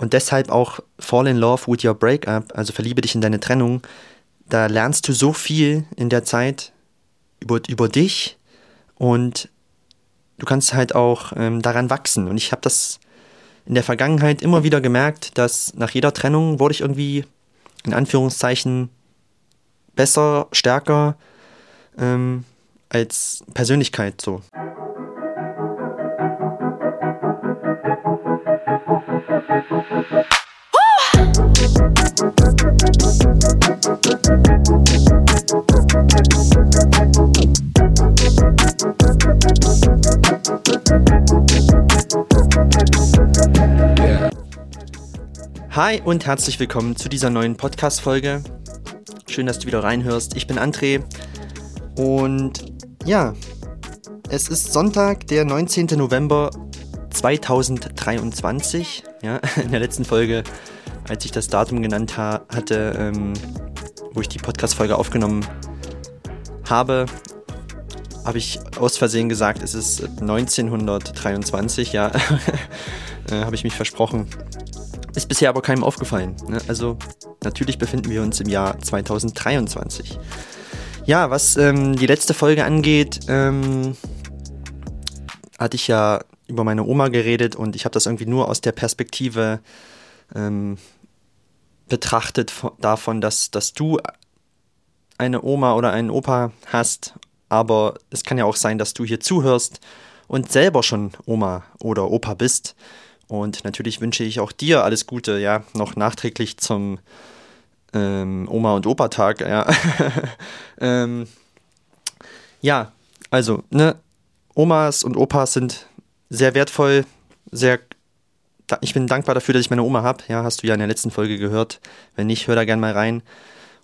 Und deshalb auch Fall in Love with Your Breakup, also verliebe dich in deine Trennung. Da lernst du so viel in der Zeit über, über dich und du kannst halt auch ähm, daran wachsen. Und ich habe das in der Vergangenheit immer wieder gemerkt, dass nach jeder Trennung wurde ich irgendwie in Anführungszeichen besser, stärker ähm, als Persönlichkeit so. Hi und herzlich willkommen zu dieser neuen Podcast-Folge. Schön, dass du wieder reinhörst. Ich bin André und ja, es ist Sonntag, der 19. November 2023. Ja, in der letzten Folge, als ich das Datum genannt ha hatte, ähm, wo ich die Podcast-Folge aufgenommen habe, habe ich aus Versehen gesagt, es ist 1923. Ja, äh, habe ich mich versprochen. Ist bisher aber keinem aufgefallen. Ne? Also natürlich befinden wir uns im Jahr 2023. Ja, was ähm, die letzte Folge angeht, ähm, hatte ich ja über meine Oma geredet und ich habe das irgendwie nur aus der Perspektive ähm, betrachtet davon, dass, dass du eine Oma oder einen Opa hast, aber es kann ja auch sein, dass du hier zuhörst und selber schon Oma oder Opa bist. Und natürlich wünsche ich auch dir alles Gute, ja, noch nachträglich zum ähm, Oma- und Opa-Tag, ja. ähm, ja, also, ne, Omas und Opas sind sehr wertvoll, sehr. Ich bin dankbar dafür, dass ich meine Oma habe. Ja, hast du ja in der letzten Folge gehört. Wenn nicht, hör da gerne mal rein.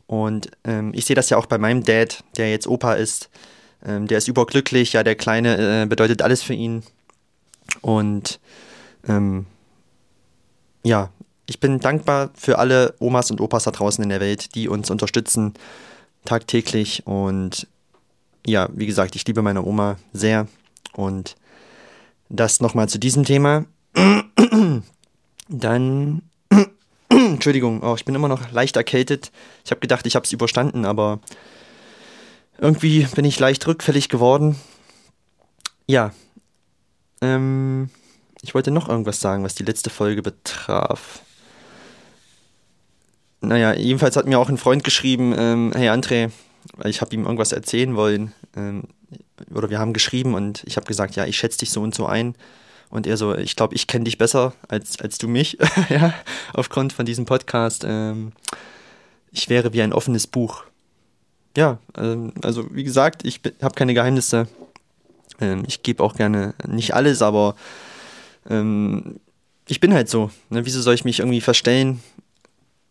Und ähm, ich sehe das ja auch bei meinem Dad, der jetzt Opa ist. Ähm, der ist überglücklich. Ja, der Kleine äh, bedeutet alles für ihn. Und ähm, ja, ich bin dankbar für alle Omas und Opas da draußen in der Welt, die uns unterstützen tagtäglich. Und ja, wie gesagt, ich liebe meine Oma sehr. Und das nochmal zu diesem Thema. Dann, Entschuldigung, oh, ich bin immer noch leicht erkältet. Ich habe gedacht, ich habe es überstanden, aber irgendwie bin ich leicht rückfällig geworden. Ja, ähm, ich wollte noch irgendwas sagen, was die letzte Folge betraf. Naja, jedenfalls hat mir auch ein Freund geschrieben, ähm, hey André, ich habe ihm irgendwas erzählen wollen. Ähm, oder wir haben geschrieben und ich habe gesagt, ja, ich schätze dich so und so ein. Und er so, ich glaube, ich kenne dich besser als, als du mich, ja, aufgrund von diesem Podcast. Ähm, ich wäre wie ein offenes Buch. Ja, ähm, also wie gesagt, ich habe keine Geheimnisse. Ähm, ich gebe auch gerne nicht alles, aber ähm, ich bin halt so. Ne? Wieso soll ich mich irgendwie verstellen?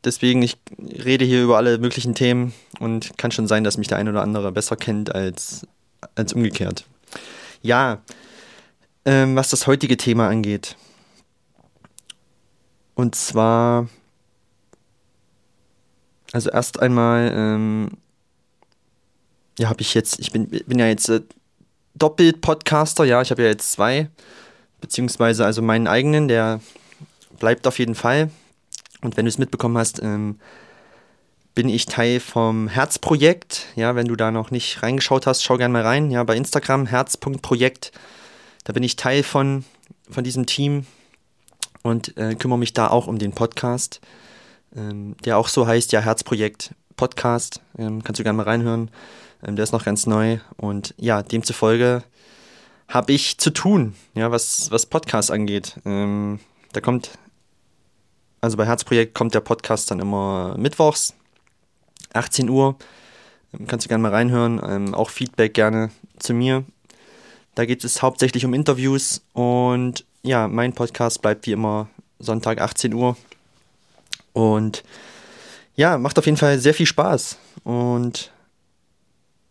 Deswegen, ich rede hier über alle möglichen Themen und kann schon sein, dass mich der ein oder andere besser kennt als, als umgekehrt. Ja, ähm, was das heutige Thema angeht. Und zwar, also erst einmal, ähm, ja, habe ich jetzt, ich bin, bin ja jetzt äh, Doppelt-Podcaster, ja, ich habe ja jetzt zwei, beziehungsweise also meinen eigenen, der bleibt auf jeden Fall. Und wenn du es mitbekommen hast, ähm, bin ich Teil vom Herzprojekt. Ja, wenn du da noch nicht reingeschaut hast, schau gerne mal rein. Ja, bei Instagram, herz.projekt. Da bin ich Teil von, von diesem Team und äh, kümmere mich da auch um den Podcast, ähm, der auch so heißt, ja, Herzprojekt Podcast. Ähm, kannst du gerne mal reinhören. Ähm, der ist noch ganz neu. Und ja, demzufolge habe ich zu tun, ja, was, was Podcast angeht. Ähm, da kommt, also bei Herzprojekt kommt der Podcast dann immer mittwochs 18 Uhr. Kannst du gerne mal reinhören. Ähm, auch Feedback gerne zu mir. Da geht es hauptsächlich um Interviews und ja, mein Podcast bleibt wie immer Sonntag 18 Uhr. Und ja, macht auf jeden Fall sehr viel Spaß. Und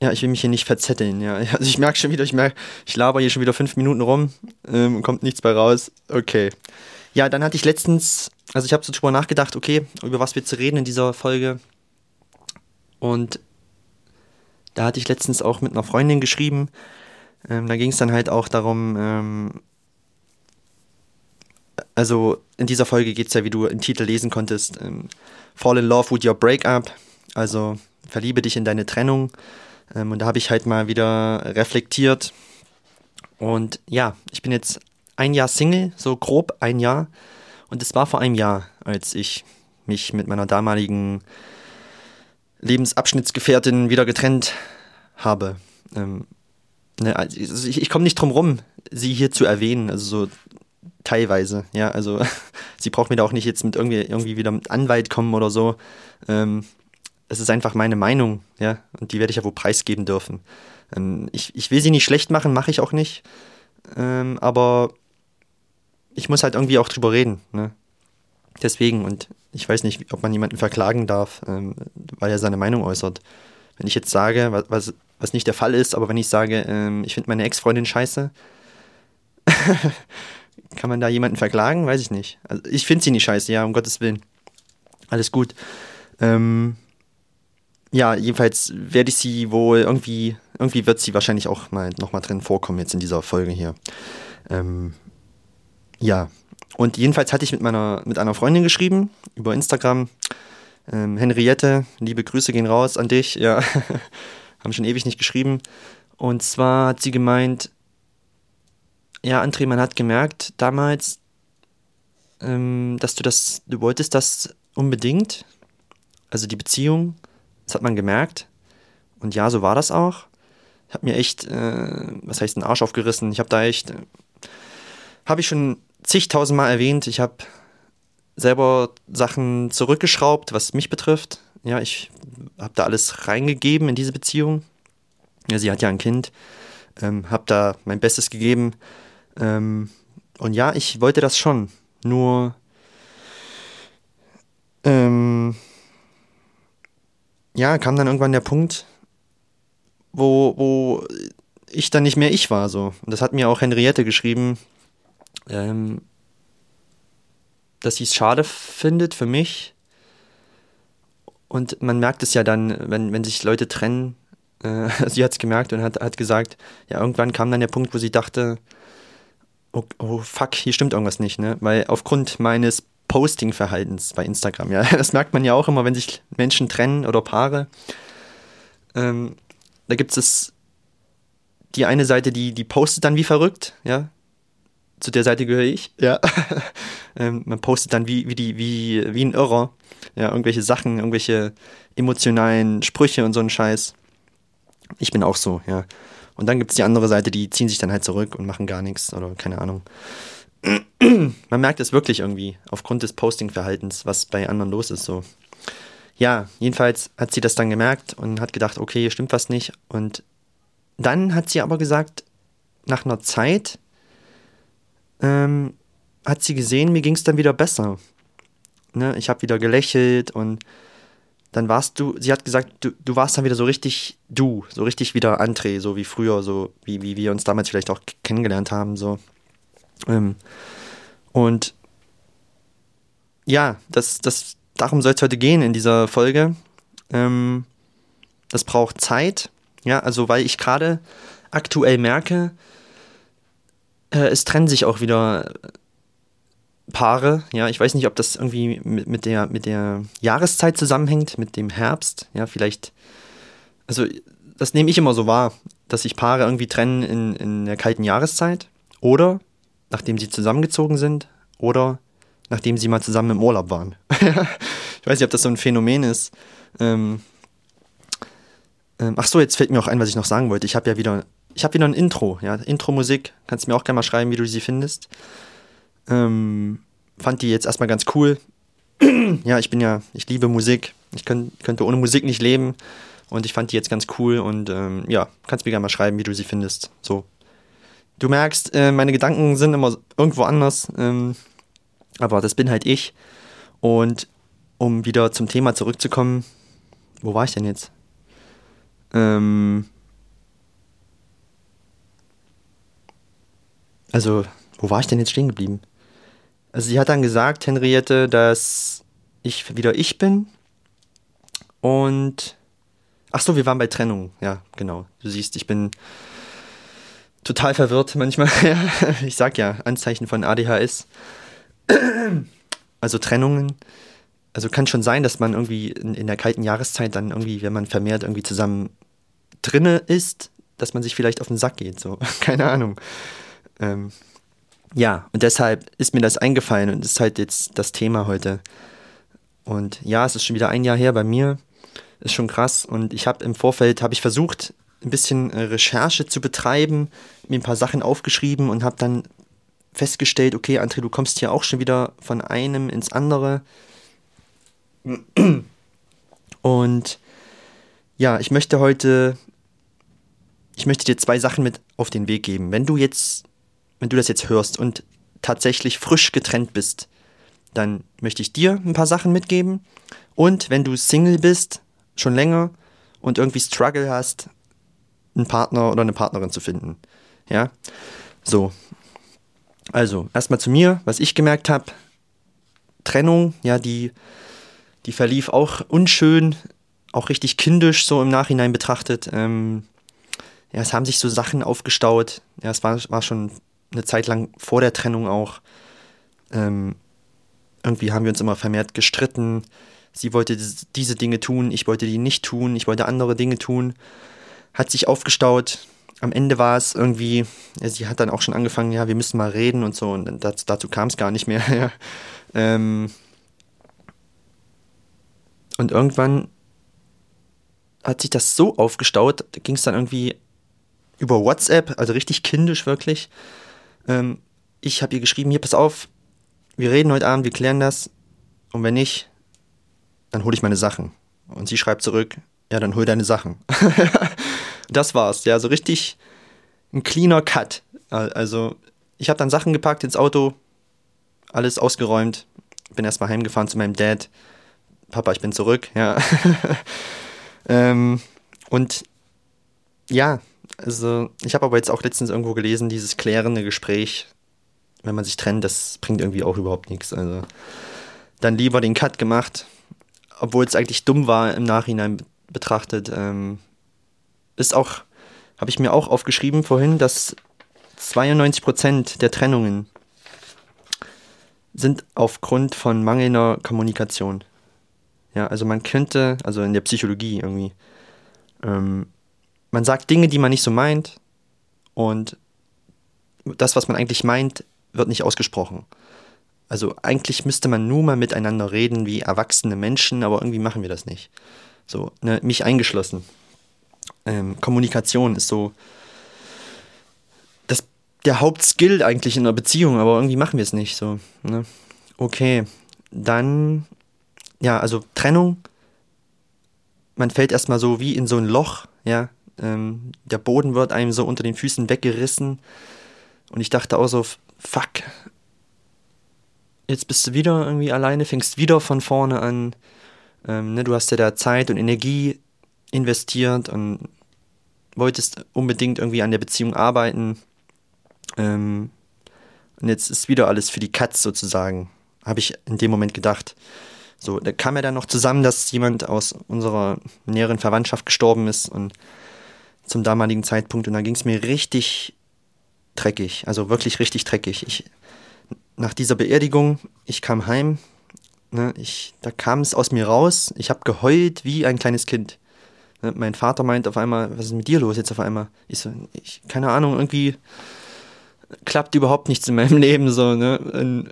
ja, ich will mich hier nicht verzetteln. Ja. Also ich merke schon wieder, ich merke, ich laber hier schon wieder fünf Minuten rum ähm, kommt nichts bei raus. Okay. Ja, dann hatte ich letztens, also ich habe so drüber nachgedacht, okay, über was wir zu reden in dieser Folge. Und da hatte ich letztens auch mit einer Freundin geschrieben. Ähm, da ging es dann halt auch darum, ähm, also in dieser Folge geht es ja, wie du im Titel lesen konntest, ähm, Fall in Love with Your Breakup. Also verliebe dich in deine Trennung. Ähm, und da habe ich halt mal wieder reflektiert. Und ja, ich bin jetzt ein Jahr Single, so grob ein Jahr. Und es war vor einem Jahr, als ich mich mit meiner damaligen Lebensabschnittsgefährtin wieder getrennt habe. Ähm, ne, also ich, ich komme nicht drum rum, sie hier zu erwähnen, also so teilweise, ja, also sie braucht mir da auch nicht jetzt mit irgendwie, irgendwie wieder mit Anwalt kommen oder so. Ähm, es ist einfach meine Meinung, ja, und die werde ich ja wohl preisgeben dürfen. Ähm, ich, ich will sie nicht schlecht machen, mache ich auch nicht, ähm, aber ich muss halt irgendwie auch drüber reden, ne? Deswegen, und ich weiß nicht, ob man jemanden verklagen darf, ähm, weil er seine Meinung äußert. Wenn ich jetzt sage, was, was, was nicht der Fall ist, aber wenn ich sage, ähm, ich finde meine Ex-Freundin scheiße, kann man da jemanden verklagen? Weiß ich nicht. Also ich finde sie nicht scheiße, ja, um Gottes Willen. Alles gut. Ähm, ja, jedenfalls werde ich sie wohl irgendwie, irgendwie wird sie wahrscheinlich auch mal nochmal drin vorkommen jetzt in dieser Folge hier. Ähm, ja, und jedenfalls hatte ich mit meiner, mit einer Freundin geschrieben über Instagram. Ähm, Henriette, liebe Grüße gehen raus an dich, ja. Haben schon ewig nicht geschrieben. Und zwar hat sie gemeint, ja, André, man hat gemerkt damals, ähm, dass du das, du wolltest das unbedingt. Also die Beziehung, das hat man gemerkt. Und ja, so war das auch. Ich habe mir echt, äh, was heißt, einen Arsch aufgerissen. Ich habe da echt, äh, habe ich schon zigtausendmal erwähnt, ich habe selber Sachen zurückgeschraubt, was mich betrifft. Ja, ich habe da alles reingegeben in diese Beziehung. Ja, sie hat ja ein Kind. Ähm, habe da mein Bestes gegeben. Ähm, und ja, ich wollte das schon. Nur ähm, ja, kam dann irgendwann der Punkt, wo, wo ich dann nicht mehr ich war. So. Und das hat mir auch Henriette geschrieben, ähm, dass sie es schade findet für mich. Und man merkt es ja dann, wenn, wenn sich Leute trennen. Äh, sie hat es gemerkt und hat, hat gesagt, ja, irgendwann kam dann der Punkt, wo sie dachte, oh, oh fuck, hier stimmt irgendwas nicht, ne? Weil aufgrund meines Posting-Verhaltens bei Instagram, ja, das merkt man ja auch immer, wenn sich Menschen trennen oder Paare. Ähm, da gibt es die eine Seite, die, die postet dann wie verrückt, ja, zu der Seite gehöre ich, ja. ähm, man postet dann wie, wie, die, wie, wie ein Irrer, ja, irgendwelche Sachen, irgendwelche emotionalen Sprüche und so einen Scheiß. Ich bin auch so, ja. Und dann gibt es die andere Seite, die ziehen sich dann halt zurück und machen gar nichts oder keine Ahnung. man merkt es wirklich irgendwie aufgrund des Posting-Verhaltens, was bei anderen los ist, so. Ja, jedenfalls hat sie das dann gemerkt und hat gedacht, okay, hier stimmt was nicht. Und dann hat sie aber gesagt, nach einer Zeit, ähm, hat sie gesehen, mir ging es dann wieder besser. Ne? Ich habe wieder gelächelt und dann warst du, sie hat gesagt, du, du warst dann wieder so richtig du, so richtig wieder André, so wie früher, so wie, wie wir uns damals vielleicht auch kennengelernt haben, so. Ähm, und ja, das, das, darum soll es heute gehen in dieser Folge. Ähm, das braucht Zeit, ja, also weil ich gerade aktuell merke, äh, es trennen sich auch wieder Paare. Ja, ich weiß nicht, ob das irgendwie mit, mit, der, mit der Jahreszeit zusammenhängt, mit dem Herbst. Ja, vielleicht. Also, das nehme ich immer so wahr, dass sich Paare irgendwie trennen in, in der kalten Jahreszeit. Oder nachdem sie zusammengezogen sind. Oder nachdem sie mal zusammen im Urlaub waren. ich weiß nicht, ob das so ein Phänomen ist. Ähm, ähm, ach so, jetzt fällt mir auch ein, was ich noch sagen wollte. Ich habe ja wieder ich habe wieder ein Intro, ja, Intro-Musik. Kannst du mir auch gerne mal schreiben, wie du sie findest. Ähm, fand die jetzt erstmal ganz cool. ja, ich bin ja, ich liebe Musik. Ich könnt, könnte ohne Musik nicht leben. Und ich fand die jetzt ganz cool und ähm, ja, kannst mir gerne mal schreiben, wie du sie findest. So. Du merkst, äh, meine Gedanken sind immer irgendwo anders. Ähm, aber das bin halt ich. Und um wieder zum Thema zurückzukommen, wo war ich denn jetzt? Ähm, Also, wo war ich denn jetzt stehen geblieben? Also, sie hat dann gesagt, Henriette, dass ich wieder ich bin. Und. Ach so, wir waren bei Trennung. Ja, genau. Du siehst, ich bin total verwirrt manchmal. ich sag ja, Anzeichen von ADHS. Also Trennungen. Also kann schon sein, dass man irgendwie in, in der kalten Jahreszeit dann irgendwie, wenn man vermehrt irgendwie zusammen drinne ist, dass man sich vielleicht auf den Sack geht. So, keine Ahnung. Ähm, ja, und deshalb ist mir das eingefallen und ist halt jetzt das Thema heute. Und ja, es ist schon wieder ein Jahr her bei mir. Ist schon krass. Und ich habe im Vorfeld, habe ich versucht, ein bisschen äh, Recherche zu betreiben, mir ein paar Sachen aufgeschrieben und habe dann festgestellt, okay, André, du kommst hier auch schon wieder von einem ins andere. Und ja, ich möchte heute, ich möchte dir zwei Sachen mit auf den Weg geben. Wenn du jetzt, wenn du das jetzt hörst und tatsächlich frisch getrennt bist, dann möchte ich dir ein paar Sachen mitgeben. Und wenn du Single bist, schon länger und irgendwie Struggle hast, einen Partner oder eine Partnerin zu finden. Ja, so. Also, erstmal zu mir, was ich gemerkt habe. Trennung, ja, die, die verlief auch unschön, auch richtig kindisch so im Nachhinein betrachtet. Ähm, ja, es haben sich so Sachen aufgestaut. Ja, es war, war schon eine Zeit lang vor der Trennung auch. Ähm, irgendwie haben wir uns immer vermehrt gestritten. Sie wollte diese Dinge tun, ich wollte die nicht tun, ich wollte andere Dinge tun. Hat sich aufgestaut. Am Ende war es irgendwie, ja, sie hat dann auch schon angefangen, ja, wir müssen mal reden und so, und das, dazu kam es gar nicht mehr. ähm, und irgendwann hat sich das so aufgestaut, da ging es dann irgendwie über WhatsApp, also richtig kindisch wirklich. Ähm, ich habe ihr geschrieben, hier, pass auf, wir reden heute Abend, wir klären das. Und wenn nicht, dann hole ich meine Sachen. Und sie schreibt zurück, ja, dann hol deine Sachen. das war's, ja, so richtig ein cleaner Cut. Also, ich habe dann Sachen gepackt ins Auto, alles ausgeräumt, bin erstmal heimgefahren zu meinem Dad. Papa, ich bin zurück, ja. ähm, und ja, also ich habe aber jetzt auch letztens irgendwo gelesen, dieses klärende Gespräch, wenn man sich trennt, das bringt irgendwie auch überhaupt nichts. Also dann lieber den Cut gemacht, obwohl es eigentlich dumm war im Nachhinein betrachtet. Ähm, ist auch, habe ich mir auch aufgeschrieben vorhin, dass 92% der Trennungen sind aufgrund von mangelnder Kommunikation. Ja, also man könnte, also in der Psychologie irgendwie, ähm, man sagt Dinge, die man nicht so meint und das, was man eigentlich meint, wird nicht ausgesprochen. Also eigentlich müsste man nur mal miteinander reden wie erwachsene Menschen, aber irgendwie machen wir das nicht. So, ne, mich eingeschlossen. Ähm, Kommunikation ist so das, der Hauptskill eigentlich in einer Beziehung, aber irgendwie machen wir es nicht. So, ne? Okay, dann, ja, also Trennung. Man fällt erstmal so wie in so ein Loch, ja. Ähm, der Boden wird einem so unter den Füßen weggerissen. Und ich dachte auch so, fuck, jetzt bist du wieder irgendwie alleine, fängst wieder von vorne an. Ähm, ne, du hast ja da Zeit und Energie investiert und wolltest unbedingt irgendwie an der Beziehung arbeiten. Ähm, und jetzt ist wieder alles für die Katz sozusagen, habe ich in dem Moment gedacht. So, da kam ja dann noch zusammen, dass jemand aus unserer näheren Verwandtschaft gestorben ist und zum damaligen Zeitpunkt und dann ging es mir richtig dreckig, also wirklich richtig dreckig. Ich, nach dieser Beerdigung, ich kam heim, ne, ich, da kam es aus mir raus, ich habe geheult wie ein kleines Kind. Ne, mein Vater meint auf einmal, was ist mit dir los jetzt auf einmal? Ich so, ich, keine Ahnung, irgendwie klappt überhaupt nichts in meinem Leben so, ne? Und,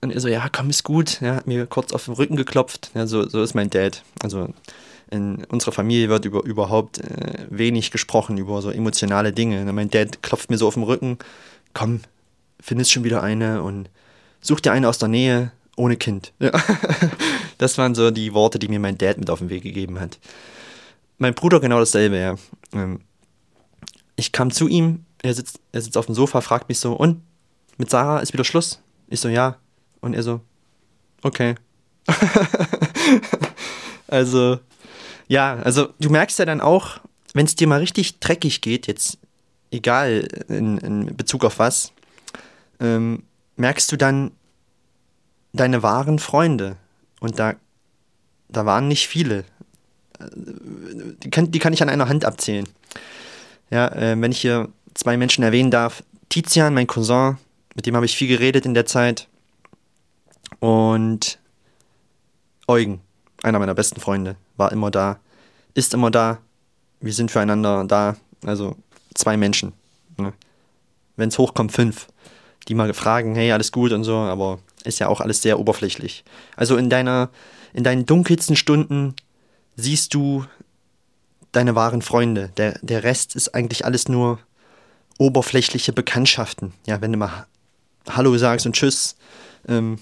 und er so, ja, komm, ist gut. Er hat mir kurz auf den Rücken geklopft. Ja, so, so ist mein Dad. Also in unserer Familie wird über überhaupt äh, wenig gesprochen über so emotionale Dinge. Mein Dad klopft mir so auf den Rücken, komm, findest schon wieder eine und such dir eine aus der Nähe ohne Kind. Ja. Das waren so die Worte, die mir mein Dad mit auf den Weg gegeben hat. Mein Bruder genau dasselbe, ja. Ähm, ich kam zu ihm, er sitzt, er sitzt auf dem Sofa, fragt mich so, und mit Sarah ist wieder Schluss? Ich so, ja. Und er so, okay. also, ja, also du merkst ja dann auch, wenn es dir mal richtig dreckig geht, jetzt egal in, in Bezug auf was, ähm, merkst du dann deine wahren Freunde. Und da, da waren nicht viele. Die kann, die kann ich an einer Hand abzählen. Ja, äh, wenn ich hier zwei Menschen erwähnen darf. Tizian, mein Cousin, mit dem habe ich viel geredet in der Zeit. Und Eugen, einer meiner besten Freunde, war immer da, ist immer da. Wir sind füreinander da. Also zwei Menschen. Ne? Wenn es hochkommt, fünf, die mal fragen, hey, alles gut und so, aber ist ja auch alles sehr oberflächlich. Also in deiner, in deinen dunkelsten Stunden siehst du deine wahren Freunde. Der, der Rest ist eigentlich alles nur oberflächliche Bekanntschaften. Ja, wenn du mal Hallo sagst und Tschüss. Ähm,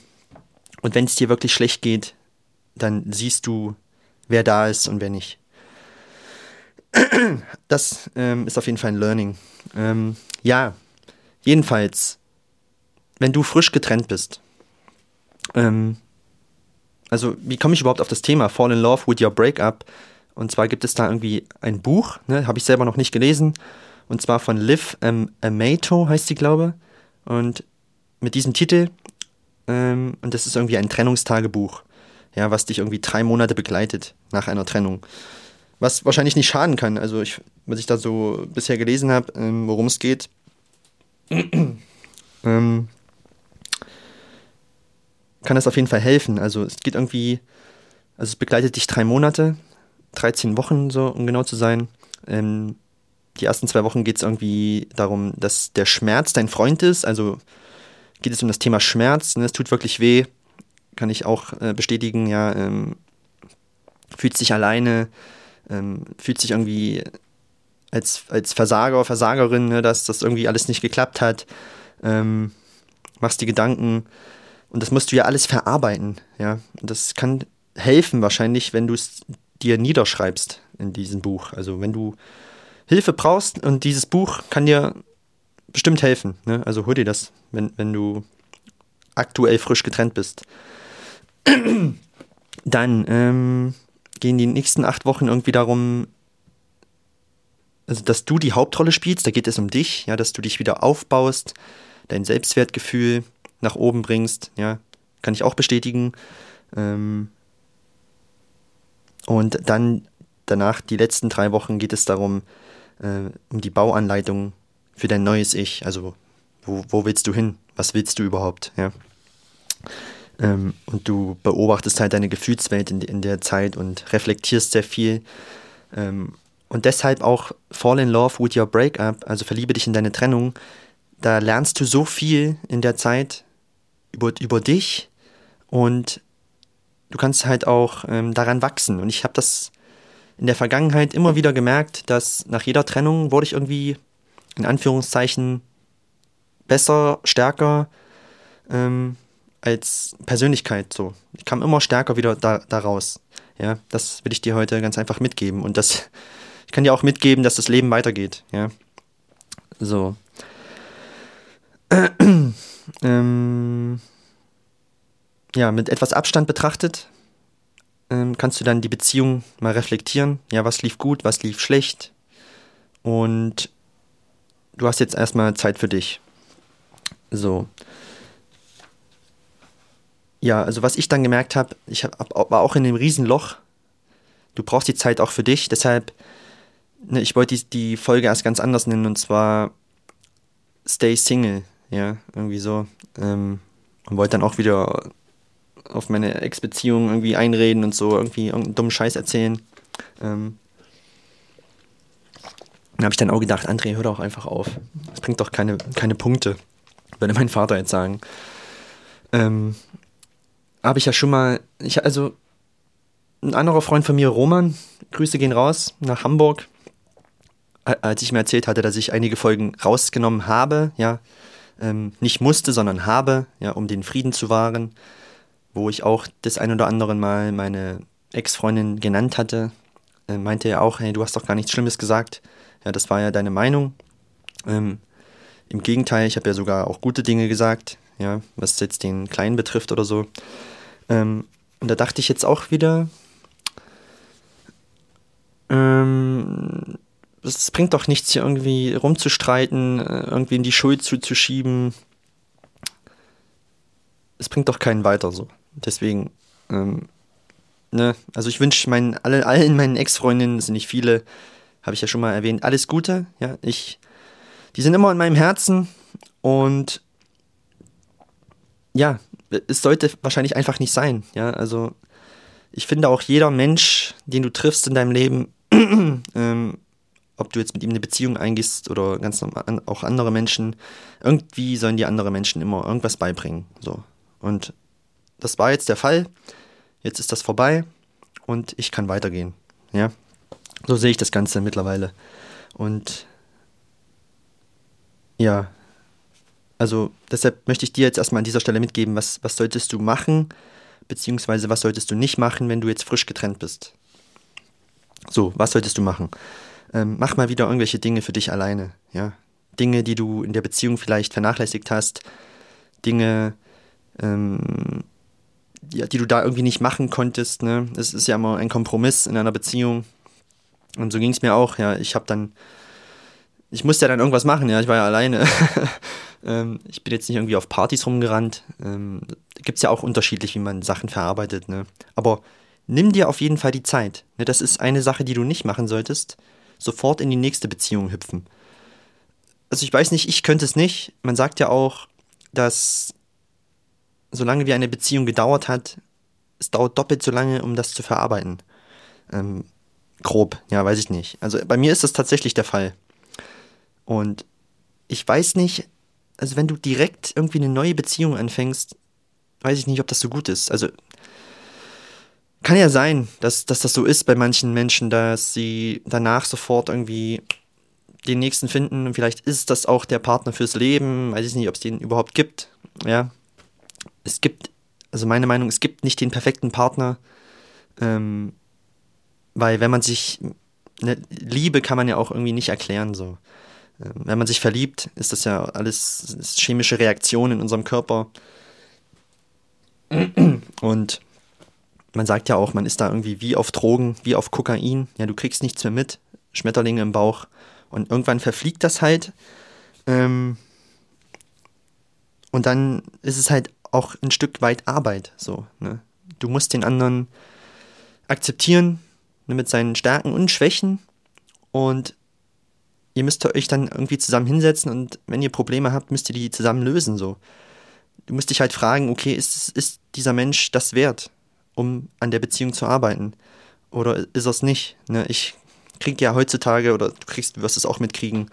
und wenn es dir wirklich schlecht geht, dann siehst du, wer da ist und wer nicht. Das ähm, ist auf jeden Fall ein Learning. Ähm, ja, jedenfalls, wenn du frisch getrennt bist, ähm, also wie komme ich überhaupt auf das Thema Fall in Love with Your Breakup? Und zwar gibt es da irgendwie ein Buch, ne, habe ich selber noch nicht gelesen, und zwar von Liv ähm, Amato heißt sie, glaube Und mit diesem Titel, ähm, und das ist irgendwie ein Trennungstagebuch, ja, was dich irgendwie drei Monate begleitet nach einer Trennung. Was wahrscheinlich nicht schaden kann. Also, ich, was ich da so bisher gelesen habe, ähm, worum es geht. ähm, kann das auf jeden Fall helfen. Also, es geht irgendwie, also es begleitet dich drei Monate 13 Wochen, so um genau zu sein. Ähm, die ersten zwei Wochen geht es irgendwie darum, dass der Schmerz dein Freund ist. Also geht es um das Thema Schmerz. Ne? Es tut wirklich weh. Kann ich auch äh, bestätigen. Ja, ähm, fühlt sich alleine, ähm, fühlt sich irgendwie als, als Versager, Versagerin, ne? dass das irgendwie alles nicht geklappt hat. Ähm, machst die Gedanken. Und das musst du ja alles verarbeiten. Ja, und das kann helfen wahrscheinlich, wenn du es dir niederschreibst in diesem Buch. Also wenn du Hilfe brauchst und dieses Buch kann dir bestimmt helfen. Ne? Also hol dir das, wenn, wenn du aktuell frisch getrennt bist. Dann ähm, gehen die nächsten acht Wochen irgendwie darum, also dass du die Hauptrolle spielst, da geht es um dich, ja, dass du dich wieder aufbaust, dein Selbstwertgefühl nach oben bringst, ja, kann ich auch bestätigen. Ähm, und dann danach, die letzten drei Wochen, geht es darum, äh, um die Bauanleitung für dein neues Ich. Also, wo, wo willst du hin? Was willst du überhaupt? Ja. Ähm, und du beobachtest halt deine Gefühlswelt in, in der Zeit und reflektierst sehr viel. Ähm, und deshalb auch Fall in Love with Your Breakup, also verliebe dich in deine Trennung. Da lernst du so viel in der Zeit über, über dich und du kannst halt auch ähm, daran wachsen. Und ich habe das in der Vergangenheit immer wieder gemerkt, dass nach jeder Trennung wurde ich irgendwie in Anführungszeichen besser, stärker ähm, als Persönlichkeit. So, ich kam immer stärker wieder da, da raus. Ja, das will ich dir heute ganz einfach mitgeben. Und das, ich kann dir auch mitgeben, dass das Leben weitergeht. Ja, so. ähm, ja, mit etwas Abstand betrachtet, ähm, kannst du dann die Beziehung mal reflektieren. Ja, was lief gut, was lief schlecht. Und du hast jetzt erstmal Zeit für dich. So. Ja, also was ich dann gemerkt habe, ich hab, war auch in dem Riesenloch. Du brauchst die Zeit auch für dich. Deshalb, ne, ich wollte die, die Folge erst ganz anders nennen und zwar Stay Single. Ja, irgendwie so. Ähm, und wollte dann auch wieder auf meine Ex-Beziehung irgendwie einreden und so irgendwie irgendeinen dummen Scheiß erzählen. Ähm, da habe ich dann auch gedacht, André, hör doch einfach auf. Das bringt doch keine, keine Punkte, würde mein Vater jetzt sagen. Ähm, habe ich ja schon mal, ich, also ein anderer Freund von mir, Roman, Grüße gehen raus nach Hamburg, als ich mir erzählt hatte, dass ich einige Folgen rausgenommen habe, ja, ähm, nicht musste, sondern habe, ja, um den Frieden zu wahren, wo ich auch das ein oder andere Mal meine Ex-Freundin genannt hatte, äh, meinte er auch, hey, du hast doch gar nichts Schlimmes gesagt. Ja, das war ja deine Meinung. Ähm, Im Gegenteil, ich habe ja sogar auch gute Dinge gesagt, ja, was jetzt den Kleinen betrifft oder so. Ähm, und da dachte ich jetzt auch wieder, ähm, es bringt doch nichts, hier irgendwie rumzustreiten, äh, irgendwie in die Schuld zuzuschieben. Es bringt doch keinen weiter so. Deswegen, ähm, ne, also ich wünsche meinen, alle, allen meinen Ex-Freundinnen, sind nicht viele, habe ich ja schon mal erwähnt, alles Gute. Ja, ich, die sind immer in meinem Herzen und ja, es sollte wahrscheinlich einfach nicht sein. Ja, also ich finde auch jeder Mensch, den du triffst in deinem Leben, ähm, ob du jetzt mit ihm eine Beziehung eingehst oder ganz normal, auch andere Menschen, irgendwie sollen die andere Menschen immer irgendwas beibringen. So. Und das war jetzt der Fall. Jetzt ist das vorbei und ich kann weitergehen. Ja. So sehe ich das Ganze mittlerweile. Und ja, also deshalb möchte ich dir jetzt erstmal an dieser Stelle mitgeben, was, was solltest du machen, beziehungsweise was solltest du nicht machen, wenn du jetzt frisch getrennt bist. So, was solltest du machen? Ähm, mach mal wieder irgendwelche Dinge für dich alleine, ja. Dinge, die du in der Beziehung vielleicht vernachlässigt hast, Dinge, ähm, ja, die du da irgendwie nicht machen konntest. Ne? Es ist ja immer ein Kompromiss in einer Beziehung. Und so ging es mir auch, ja. Ich habe dann, ich musste ja dann irgendwas machen, ja. Ich war ja alleine. ähm, ich bin jetzt nicht irgendwie auf Partys rumgerannt. Ähm, Gibt es ja auch unterschiedlich, wie man Sachen verarbeitet, ne. Aber nimm dir auf jeden Fall die Zeit. Ne? Das ist eine Sache, die du nicht machen solltest. Sofort in die nächste Beziehung hüpfen. Also ich weiß nicht, ich könnte es nicht. Man sagt ja auch, dass solange wie eine Beziehung gedauert hat, es dauert doppelt so lange, um das zu verarbeiten. Ähm, grob, ja, weiß ich nicht. Also bei mir ist das tatsächlich der Fall. Und ich weiß nicht, also wenn du direkt irgendwie eine neue Beziehung anfängst, weiß ich nicht, ob das so gut ist. Also kann ja sein, dass, dass das so ist bei manchen Menschen, dass sie danach sofort irgendwie den nächsten finden und vielleicht ist das auch der Partner fürs Leben, weiß ich nicht, ob es den überhaupt gibt. Ja, es gibt, also meine Meinung, es gibt nicht den perfekten Partner, ähm, weil wenn man sich, ne, Liebe kann man ja auch irgendwie nicht erklären so. Ähm, wenn man sich verliebt, ist das ja alles chemische Reaktionen in unserem Körper. Und man sagt ja auch, man ist da irgendwie wie auf Drogen, wie auf Kokain. Ja, du kriegst nichts mehr mit, Schmetterlinge im Bauch. Und irgendwann verfliegt das halt. Ähm, und dann ist es halt auch ein Stück weit Arbeit. So, ne? Du musst den anderen akzeptieren ne, mit seinen Stärken und Schwächen und ihr müsst euch dann irgendwie zusammen hinsetzen und wenn ihr Probleme habt, müsst ihr die zusammen lösen. So. Du musst dich halt fragen, okay, ist, ist dieser Mensch das wert, um an der Beziehung zu arbeiten? Oder ist es nicht? Ne? Ich kriege ja heutzutage, oder du kriegst, wirst es auch mitkriegen,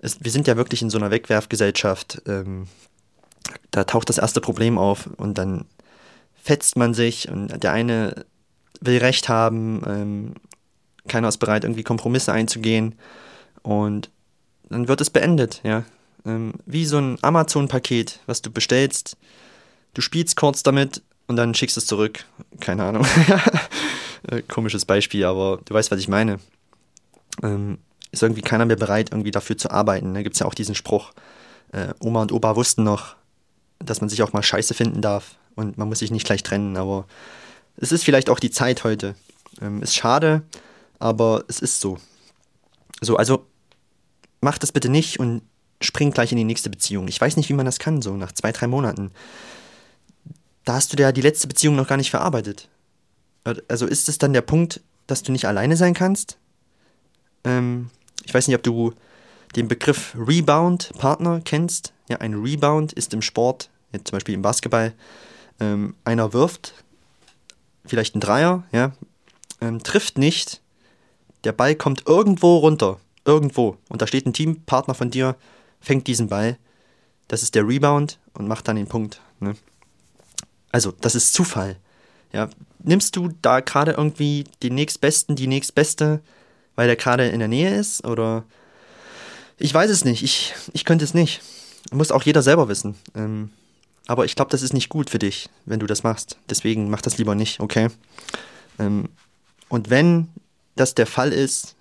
es, wir sind ja wirklich in so einer Wegwerfgesellschaft. Ähm, da taucht das erste Problem auf und dann fetzt man sich und der eine will Recht haben, ähm, keiner ist bereit, irgendwie Kompromisse einzugehen und dann wird es beendet, ja. Ähm, wie so ein Amazon-Paket, was du bestellst, du spielst kurz damit und dann schickst es zurück. Keine Ahnung. Äh, komisches Beispiel, aber du weißt, was ich meine. Ähm, ist irgendwie keiner mehr bereit, irgendwie dafür zu arbeiten. Da gibt es ja auch diesen Spruch, äh, Oma und Opa wussten noch, dass man sich auch mal scheiße finden darf und man muss sich nicht gleich trennen, aber es ist vielleicht auch die Zeit heute. Ähm, ist schade, aber es ist so. So, also mach das bitte nicht und spring gleich in die nächste Beziehung. Ich weiß nicht, wie man das kann, so nach zwei, drei Monaten. Da hast du ja die letzte Beziehung noch gar nicht verarbeitet. Also ist es dann der Punkt, dass du nicht alleine sein kannst? Ähm, ich weiß nicht, ob du den Begriff Rebound-Partner kennst. Ja, ein Rebound ist im Sport, zum Beispiel im Basketball, ähm, einer wirft, vielleicht ein Dreier, ja, ähm, trifft nicht, der Ball kommt irgendwo runter, irgendwo, und da steht ein Teampartner von dir, fängt diesen Ball, das ist der Rebound und macht dann den Punkt. Ne? Also, das ist Zufall. Ja, nimmst du da gerade irgendwie den nächstbesten, die nächstbeste, weil der gerade in der Nähe ist? Oder ich weiß es nicht. Ich, ich könnte es nicht. Muss auch jeder selber wissen. Ähm, aber ich glaube, das ist nicht gut für dich, wenn du das machst. Deswegen mach das lieber nicht, okay? Ähm, und wenn das der Fall ist,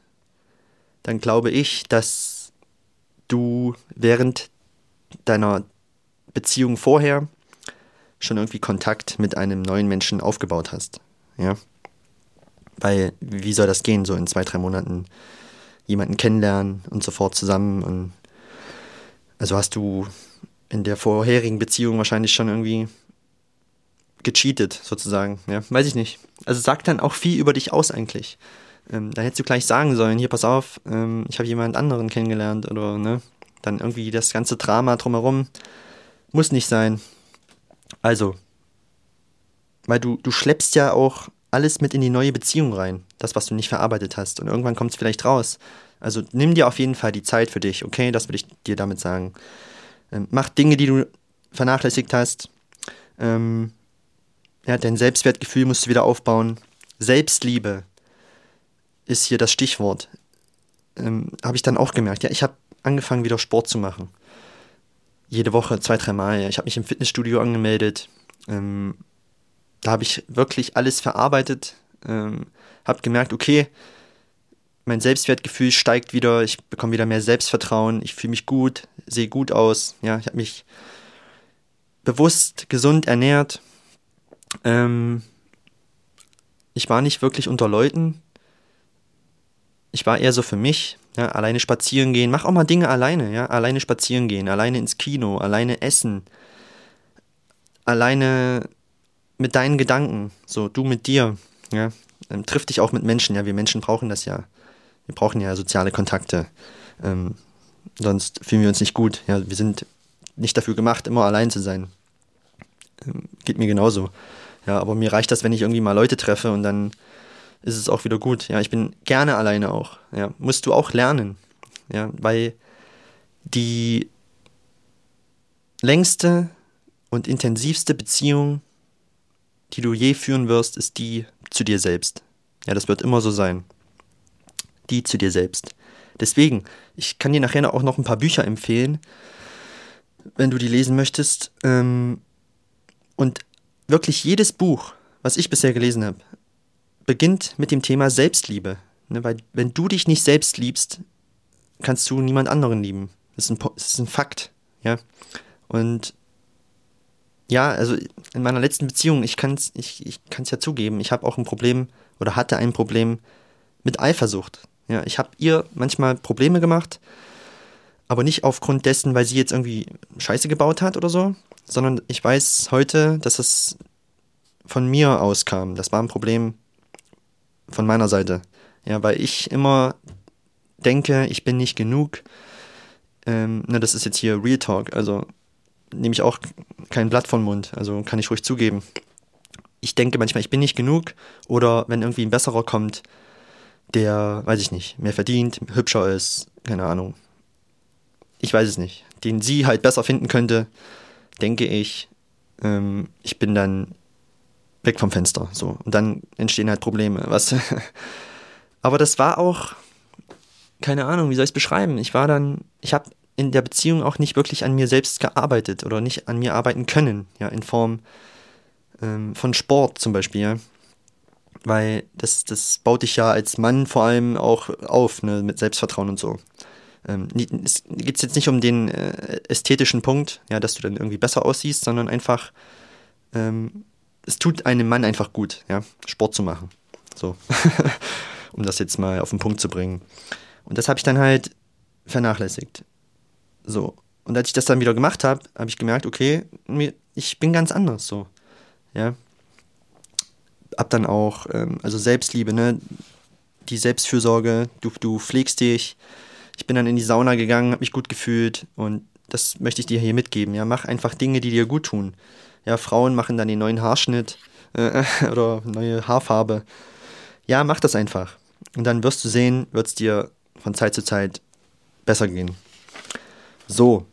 dann glaube ich, dass du während deiner Beziehung vorher schon irgendwie Kontakt mit einem neuen Menschen aufgebaut hast. Ja. Weil, wie soll das gehen, so in zwei, drei Monaten jemanden kennenlernen und sofort zusammen und also hast du in der vorherigen Beziehung wahrscheinlich schon irgendwie gecheatet, sozusagen. Ja, weiß ich nicht. Also sagt dann auch viel über dich aus eigentlich. Ähm, da hättest du gleich sagen sollen, hier pass auf, ähm, ich habe jemand anderen kennengelernt oder ne, dann irgendwie das ganze Drama drumherum muss nicht sein. Also, weil du, du schleppst ja auch alles mit in die neue Beziehung rein, das, was du nicht verarbeitet hast. Und irgendwann kommt es vielleicht raus. Also nimm dir auf jeden Fall die Zeit für dich, okay? Das würde ich dir damit sagen. Ähm, mach Dinge, die du vernachlässigt hast. Ähm, ja, dein Selbstwertgefühl musst du wieder aufbauen. Selbstliebe ist hier das Stichwort. Ähm, habe ich dann auch gemerkt. Ja, ich habe angefangen, wieder Sport zu machen. Jede Woche, zwei, dreimal. Ja. Ich habe mich im Fitnessstudio angemeldet. Ähm, da habe ich wirklich alles verarbeitet. Ähm, habe gemerkt, okay, mein Selbstwertgefühl steigt wieder, ich bekomme wieder mehr Selbstvertrauen, ich fühle mich gut, sehe gut aus. Ja, ich habe mich bewusst gesund ernährt. Ähm, ich war nicht wirklich unter Leuten. Ich war eher so für mich. Ja, alleine spazieren gehen. Mach auch mal Dinge alleine. Ja, alleine spazieren gehen, alleine ins Kino, alleine essen, alleine mit deinen Gedanken. So du mit dir. Ja, ähm, triff dich auch mit Menschen. Ja, wir Menschen brauchen das ja. Wir brauchen ja soziale Kontakte. Ähm, sonst fühlen wir uns nicht gut. Ja, wir sind nicht dafür gemacht, immer allein zu sein. Ähm, geht mir genauso. Ja, aber mir reicht das, wenn ich irgendwie mal Leute treffe und dann ist es auch wieder gut. Ja, ich bin gerne alleine auch. Ja, musst du auch lernen. Ja, weil die längste und intensivste Beziehung, die du je führen wirst, ist die zu dir selbst. Ja, das wird immer so sein. Die zu dir selbst. Deswegen, ich kann dir nachher auch noch ein paar Bücher empfehlen, wenn du die lesen möchtest. Ähm, und wirklich jedes Buch, was ich bisher gelesen habe, beginnt mit dem Thema Selbstliebe. Ne, weil wenn du dich nicht selbst liebst, kannst du niemand anderen lieben. Das ist ein, das ist ein Fakt. Ja. Und ja, also in meiner letzten Beziehung, ich kann es ich, ich kann's ja zugeben, ich habe auch ein Problem oder hatte ein Problem mit Eifersucht. Ja, ich habe ihr manchmal Probleme gemacht, aber nicht aufgrund dessen, weil sie jetzt irgendwie Scheiße gebaut hat oder so, sondern ich weiß heute, dass es von mir auskam. Das war ein Problem von meiner Seite. Ja, weil ich immer denke, ich bin nicht genug. Ähm, ne, das ist jetzt hier Real Talk, also nehme ich auch kein Blatt vom Mund, also kann ich ruhig zugeben. Ich denke manchmal, ich bin nicht genug oder wenn irgendwie ein besserer kommt, der, weiß ich nicht, mehr verdient, hübscher ist, keine Ahnung. Ich weiß es nicht. Den sie halt besser finden könnte, denke ich, ähm, ich bin dann weg vom Fenster. So. Und dann entstehen halt Probleme. Was? Aber das war auch, keine Ahnung, wie soll ich es beschreiben? Ich war dann, ich habe in der Beziehung auch nicht wirklich an mir selbst gearbeitet oder nicht an mir arbeiten können, ja, in Form ähm, von Sport zum Beispiel. Weil das, das baut dich ja als Mann vor allem auch auf, ne, mit Selbstvertrauen und so. Ähm, es geht jetzt nicht um den äh, ästhetischen Punkt, ja, dass du dann irgendwie besser aussiehst, sondern einfach, ähm, es tut einem Mann einfach gut, ja, Sport zu machen. So. um das jetzt mal auf den Punkt zu bringen. Und das habe ich dann halt vernachlässigt. So. Und als ich das dann wieder gemacht habe, habe ich gemerkt, okay, ich bin ganz anders so. Ja. Hab dann auch, ähm, also Selbstliebe, ne? Die Selbstfürsorge, du, du pflegst dich, ich bin dann in die Sauna gegangen, habe mich gut gefühlt und das möchte ich dir hier mitgeben. Ja, mach einfach Dinge, die dir gut tun. Ja, Frauen machen dann den neuen Haarschnitt äh, oder neue Haarfarbe. Ja, mach das einfach. Und dann wirst du sehen, wird es dir von Zeit zu Zeit besser gehen. So.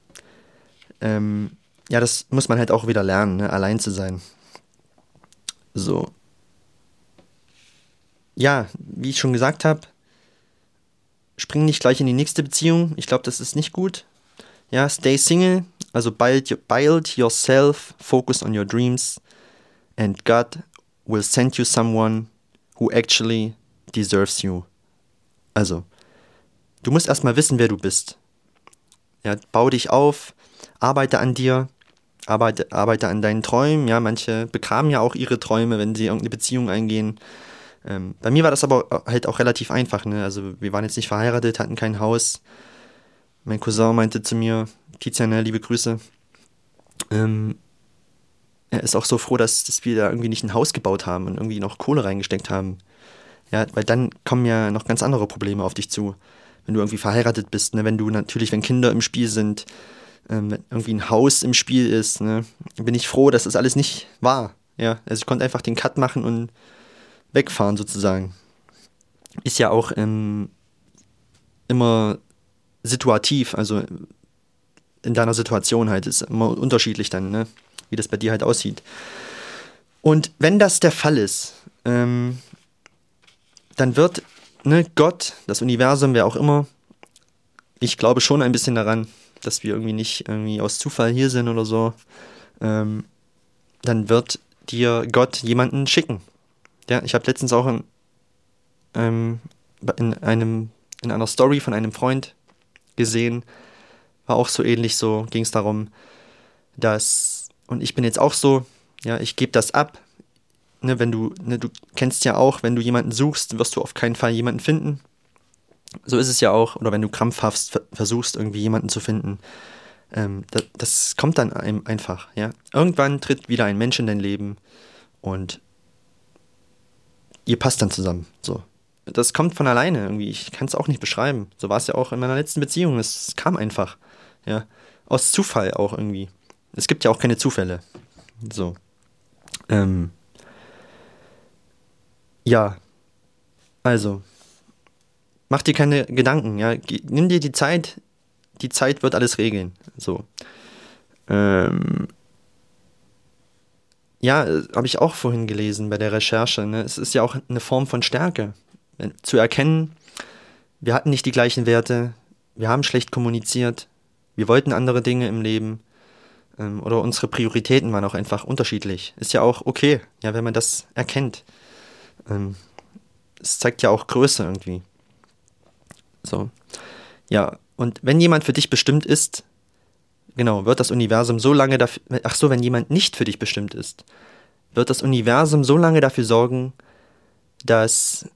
Ähm, ja, das muss man halt auch wieder lernen, ne? allein zu sein. So. Ja, wie ich schon gesagt habe, spring nicht gleich in die nächste Beziehung. Ich glaube, das ist nicht gut. Ja, stay single, also build, build yourself, focus on your dreams, and God will send you someone who actually deserves you. Also, du musst erstmal wissen, wer du bist. Ja, bau dich auf, arbeite an dir, arbeite, arbeite an deinen Träumen. Ja, manche begraben ja auch ihre Träume, wenn sie irgendeine Beziehung eingehen. Ähm, bei mir war das aber halt auch relativ einfach. Ne? Also wir waren jetzt nicht verheiratet, hatten kein Haus. Mein Cousin meinte zu mir, Tiziane, liebe Grüße. Ähm, er ist auch so froh, dass, dass wir da irgendwie nicht ein Haus gebaut haben und irgendwie noch Kohle reingesteckt haben. Ja, weil dann kommen ja noch ganz andere Probleme auf dich zu. Wenn du irgendwie verheiratet bist, ne? wenn du natürlich, wenn Kinder im Spiel sind, ähm, wenn irgendwie ein Haus im Spiel ist, ne, bin ich froh, dass das alles nicht war. Ja, also ich konnte einfach den Cut machen und wegfahren sozusagen. Ist ja auch ähm, immer situativ, also in deiner Situation halt, ist immer unterschiedlich dann, ne? wie das bei dir halt aussieht. Und wenn das der Fall ist, ähm, dann wird ne, Gott, das Universum, wer auch immer, ich glaube schon ein bisschen daran, dass wir irgendwie nicht irgendwie aus Zufall hier sind oder so, ähm, dann wird dir Gott jemanden schicken. Ja, ich habe letztens auch in, ähm, in einem in einer Story von einem Freund gesehen, war auch so ähnlich so, ging es darum, dass, und ich bin jetzt auch so, ja, ich gebe das ab. Ne, wenn du, ne, du kennst ja auch, wenn du jemanden suchst, wirst du auf keinen Fall jemanden finden. So ist es ja auch, oder wenn du krampfhaft versuchst, irgendwie jemanden zu finden. Ähm, das, das kommt dann einem einfach, ja. Irgendwann tritt wieder ein Mensch in dein Leben und ihr passt dann zusammen. So das kommt von alleine irgendwie. Ich kann es auch nicht beschreiben. So war es ja auch in meiner letzten Beziehung. Es kam einfach. Ja. Aus Zufall auch irgendwie. Es gibt ja auch keine Zufälle. So. Ähm. Ja. Also. Mach dir keine Gedanken, ja. Nimm dir die Zeit. Die Zeit wird alles regeln. So. Ähm. Ja, äh, habe ich auch vorhin gelesen bei der Recherche. Ne? Es ist ja auch eine Form von Stärke zu erkennen, wir hatten nicht die gleichen Werte, wir haben schlecht kommuniziert, wir wollten andere Dinge im Leben ähm, oder unsere Prioritäten waren auch einfach unterschiedlich. Ist ja auch okay, ja, wenn man das erkennt. Ähm, es zeigt ja auch Größe irgendwie. So. Ja, und wenn jemand für dich bestimmt ist, genau, wird das Universum so lange dafür, ach so, wenn jemand nicht für dich bestimmt ist, wird das Universum so lange dafür sorgen, dass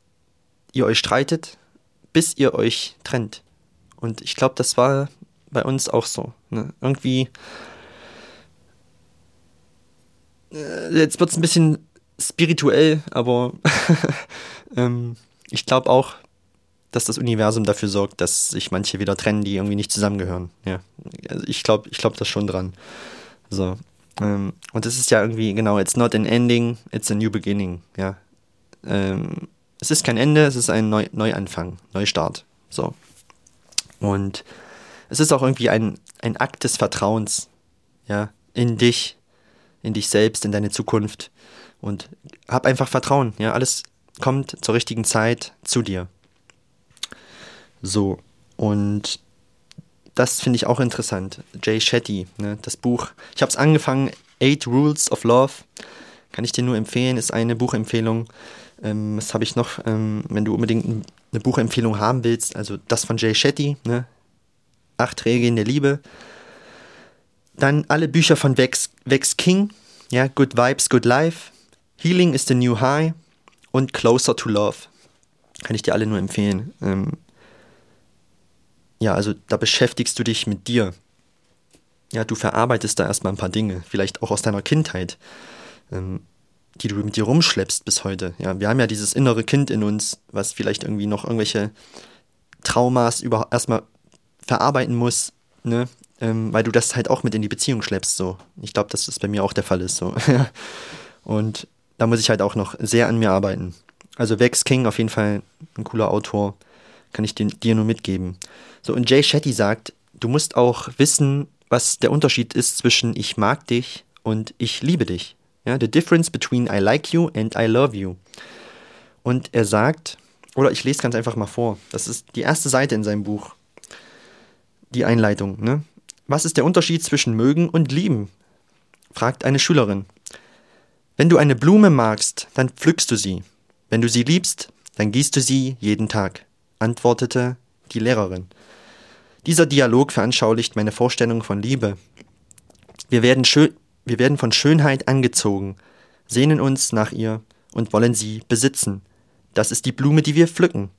ihr euch streitet, bis ihr euch trennt. Und ich glaube, das war bei uns auch so. Ne? Irgendwie. Äh, jetzt wird es ein bisschen spirituell, aber ähm, ich glaube auch, dass das Universum dafür sorgt, dass sich manche wieder trennen, die irgendwie nicht zusammengehören. Ja, also ich glaube, ich glaube das schon dran. So. Ähm, und es ist ja irgendwie, genau, it's not an ending, it's a new beginning. Ja. Ähm, es ist kein Ende, es ist ein Neu Neuanfang, Neustart. So. Und es ist auch irgendwie ein, ein Akt des Vertrauens, ja, in dich, in dich selbst, in deine Zukunft. Und hab einfach Vertrauen, ja, alles kommt zur richtigen Zeit zu dir. So, und das finde ich auch interessant. Jay Shetty, ne, das Buch. Ich habe es angefangen, Eight Rules of Love. Kann ich dir nur empfehlen, ist eine Buchempfehlung. Ähm, was habe ich noch? Ähm, wenn du unbedingt eine Buchempfehlung haben willst, also das von Jay Shetty, ne? Acht Regeln der Liebe. Dann alle Bücher von Vex, Vex King, ja, Good Vibes, Good Life. Healing is the New High und Closer to Love. Kann ich dir alle nur empfehlen. Ähm, ja, also da beschäftigst du dich mit dir. Ja, du verarbeitest da erstmal ein paar Dinge, vielleicht auch aus deiner Kindheit. Ähm, die du mit dir rumschleppst bis heute. Ja, wir haben ja dieses innere Kind in uns, was vielleicht irgendwie noch irgendwelche Traumas über erstmal verarbeiten muss, ne? Ähm, weil du das halt auch mit in die Beziehung schleppst. So, ich glaube, dass das bei mir auch der Fall ist. So, und da muss ich halt auch noch sehr an mir arbeiten. Also Vex King auf jeden Fall ein cooler Autor, kann ich dir, dir nur mitgeben. So und Jay Shetty sagt, du musst auch wissen, was der Unterschied ist zwischen ich mag dich und ich liebe dich. Ja, the difference between I like you and I love you. Und er sagt, oder ich lese ganz einfach mal vor, das ist die erste Seite in seinem Buch, die Einleitung. Ne? Was ist der Unterschied zwischen mögen und lieben? fragt eine Schülerin. Wenn du eine Blume magst, dann pflückst du sie. Wenn du sie liebst, dann gießt du sie jeden Tag, antwortete die Lehrerin. Dieser Dialog veranschaulicht meine Vorstellung von Liebe. Wir werden schön, wir werden von Schönheit angezogen, sehnen uns nach ihr und wollen sie besitzen. Das ist die Blume, die wir pflücken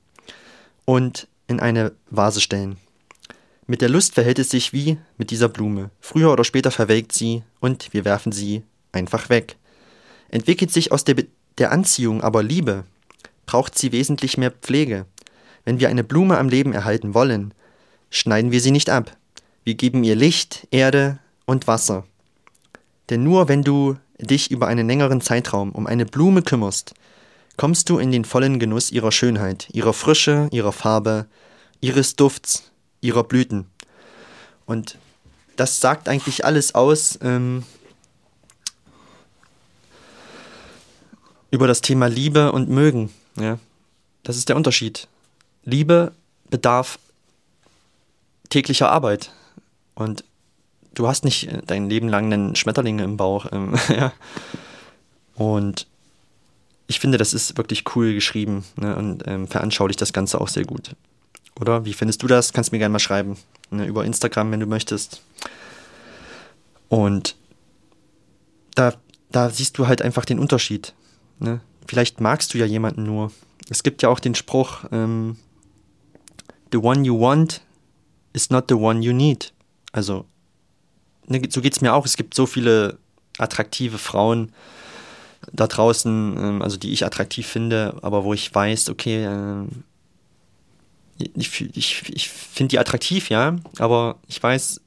und in eine Vase stellen. Mit der Lust verhält es sich wie mit dieser Blume. Früher oder später verwelkt sie und wir werfen sie einfach weg. Entwickelt sich aus der, Be der Anziehung aber Liebe, braucht sie wesentlich mehr Pflege. Wenn wir eine Blume am Leben erhalten wollen, schneiden wir sie nicht ab. Wir geben ihr Licht, Erde und Wasser. Denn nur wenn du dich über einen längeren Zeitraum um eine Blume kümmerst, kommst du in den vollen Genuss ihrer Schönheit, ihrer Frische, ihrer Farbe, ihres Dufts, ihrer Blüten. Und das sagt eigentlich alles aus ähm, über das Thema Liebe und Mögen. Ja? Das ist der Unterschied. Liebe bedarf täglicher Arbeit. Und du hast nicht dein Leben lang einen Schmetterling im Bauch. Ähm, ja. Und ich finde, das ist wirklich cool geschrieben ne, und ähm, veranschaulicht das Ganze auch sehr gut. Oder wie findest du das? Kannst mir gerne mal schreiben. Ne, über Instagram, wenn du möchtest. Und da, da siehst du halt einfach den Unterschied. Ne? Vielleicht magst du ja jemanden nur. Es gibt ja auch den Spruch, ähm, The one you want is not the one you need. Also, so geht es mir auch. Es gibt so viele attraktive Frauen da draußen, ähm, also die ich attraktiv finde, aber wo ich weiß, okay, äh, ich, ich, ich finde die attraktiv, ja, aber ich weiß,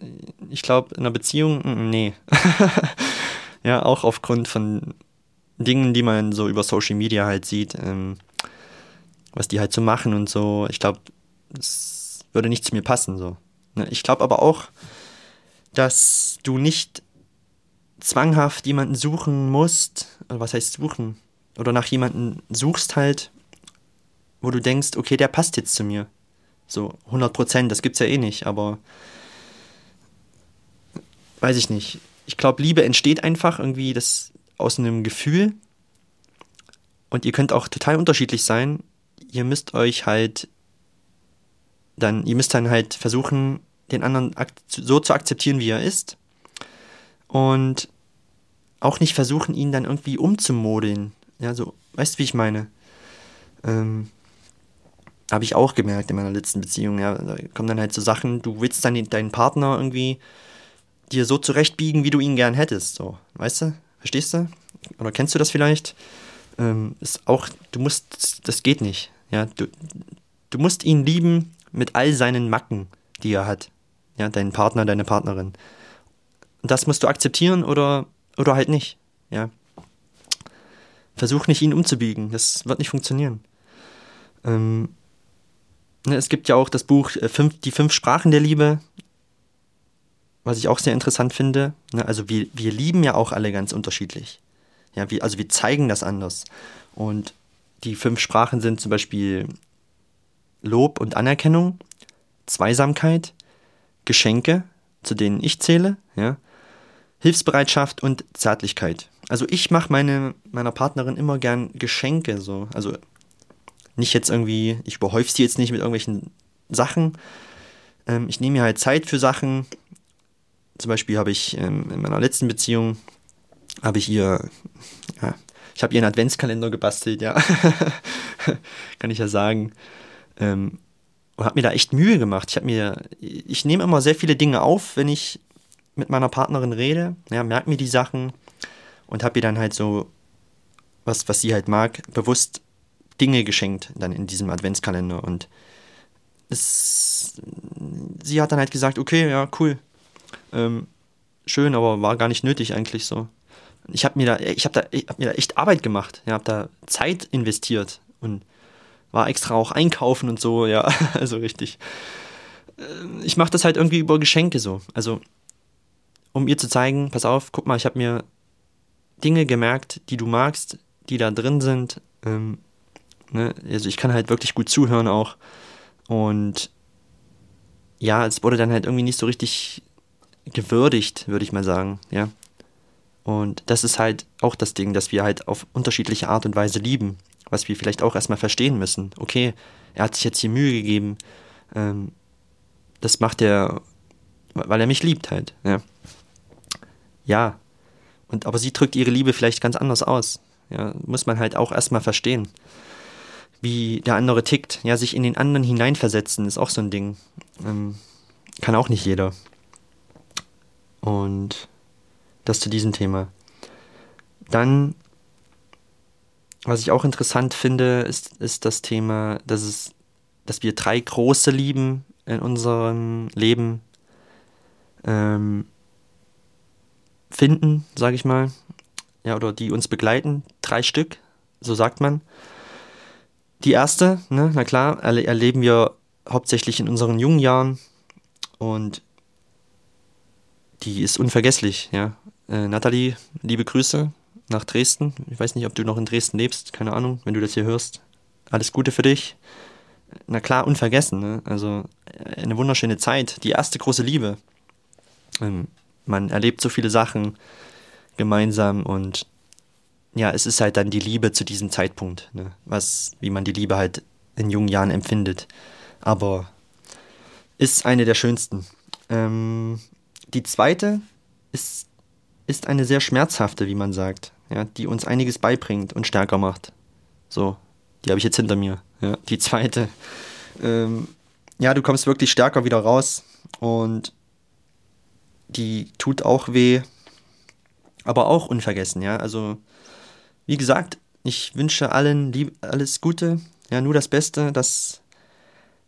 ich glaube, in einer Beziehung, mm, nee. ja, auch aufgrund von Dingen, die man so über Social Media halt sieht, ähm, was die halt so machen und so. Ich glaube, es würde nicht zu mir passen, so. Ne, ich glaube aber auch, dass du nicht zwanghaft jemanden suchen musst, oder was heißt suchen, oder nach jemanden suchst halt, wo du denkst, okay, der passt jetzt zu mir. So 100 Prozent, das gibt's ja eh nicht, aber weiß ich nicht. Ich glaube, Liebe entsteht einfach irgendwie das aus einem Gefühl und ihr könnt auch total unterschiedlich sein. Ihr müsst euch halt dann, ihr müsst dann halt versuchen, den anderen so zu akzeptieren, wie er ist. Und auch nicht versuchen, ihn dann irgendwie umzumodeln. Ja, so, weißt du, wie ich meine? Ähm, habe ich auch gemerkt in meiner letzten Beziehung. Ja, da kommen dann halt so Sachen, du willst dann deinen Partner irgendwie dir so zurechtbiegen, wie du ihn gern hättest. So, weißt du? Verstehst du? Oder kennst du das vielleicht? Ähm, ist auch, du musst, das geht nicht. Ja, du, du musst ihn lieben mit all seinen Macken, die er hat. Ja, deinen Partner, deine Partnerin. Das musst du akzeptieren oder, oder halt nicht. Ja. Versuch nicht, ihn umzubiegen. Das wird nicht funktionieren. Ähm, Ne, es gibt ja auch das Buch äh, fünf, Die fünf Sprachen der Liebe, was ich auch sehr interessant finde. Ne, also wir, wir lieben ja auch alle ganz unterschiedlich. Ja, wir, also wir zeigen das anders. Und die fünf Sprachen sind zum Beispiel Lob und Anerkennung, Zweisamkeit, Geschenke, zu denen ich zähle, ja, Hilfsbereitschaft und Zärtlichkeit. Also ich mache meine, meiner Partnerin immer gern Geschenke so. Also nicht jetzt irgendwie, ich überhäufe sie jetzt nicht mit irgendwelchen Sachen. Ähm, ich nehme mir halt Zeit für Sachen. Zum Beispiel habe ich ähm, in meiner letzten Beziehung, habe ich ihr, ja, ich habe ihr einen Adventskalender gebastelt, ja. Kann ich ja sagen. Ähm, und habe mir da echt Mühe gemacht. Ich habe mir, ich nehme immer sehr viele Dinge auf, wenn ich mit meiner Partnerin rede. Ja, merke mir die Sachen und habe ihr dann halt so was, was sie halt mag, bewusst Dinge geschenkt dann in diesem Adventskalender und es, sie hat dann halt gesagt, okay, ja, cool, ähm, schön, aber war gar nicht nötig eigentlich so. Ich habe mir da, ich habe da, ich hab mir da echt Arbeit gemacht, ja, habe da Zeit investiert und war extra auch einkaufen und so, ja, also richtig. Ähm, ich mache das halt irgendwie über Geschenke so, also um ihr zu zeigen, pass auf, guck mal, ich habe mir Dinge gemerkt, die du magst, die da drin sind. Ähm, Ne? Also ich kann halt wirklich gut zuhören auch. Und ja, es wurde dann halt irgendwie nicht so richtig gewürdigt, würde ich mal sagen, ja. Und das ist halt auch das Ding, dass wir halt auf unterschiedliche Art und Weise lieben, was wir vielleicht auch erstmal verstehen müssen. Okay, er hat sich jetzt hier Mühe gegeben, ähm, das macht er, weil er mich liebt halt, ja. Ja, und aber sie drückt ihre Liebe vielleicht ganz anders aus. Ja, muss man halt auch erstmal verstehen wie der andere tickt. Ja, sich in den anderen hineinversetzen ist auch so ein Ding. Ähm, kann auch nicht jeder. Und das zu diesem Thema. Dann, was ich auch interessant finde, ist, ist das Thema, dass es, dass wir drei große lieben in unserem Leben. ähm, finden, sage ich mal, ja, oder die uns begleiten. Drei Stück, so sagt man. Die erste, ne, na klar, erle erleben wir hauptsächlich in unseren jungen Jahren und die ist unvergesslich, ja. Äh, Nathalie, liebe Grüße nach Dresden. Ich weiß nicht, ob du noch in Dresden lebst, keine Ahnung, wenn du das hier hörst. Alles Gute für dich. Na klar, unvergessen, ne? Also äh, eine wunderschöne Zeit, die erste große Liebe. Ähm, man erlebt so viele Sachen gemeinsam und ja, es ist halt dann die Liebe zu diesem Zeitpunkt, ne? was, wie man die Liebe halt in jungen Jahren empfindet. Aber ist eine der schönsten. Ähm, die zweite ist, ist eine sehr schmerzhafte, wie man sagt, ja, die uns einiges beibringt und stärker macht. So, die habe ich jetzt hinter mir. Ja, die zweite. Ähm, ja, du kommst wirklich stärker wieder raus und die tut auch weh, aber auch unvergessen, ja. Also, wie gesagt, ich wünsche allen lieb, alles Gute, ja, nur das Beste, dass,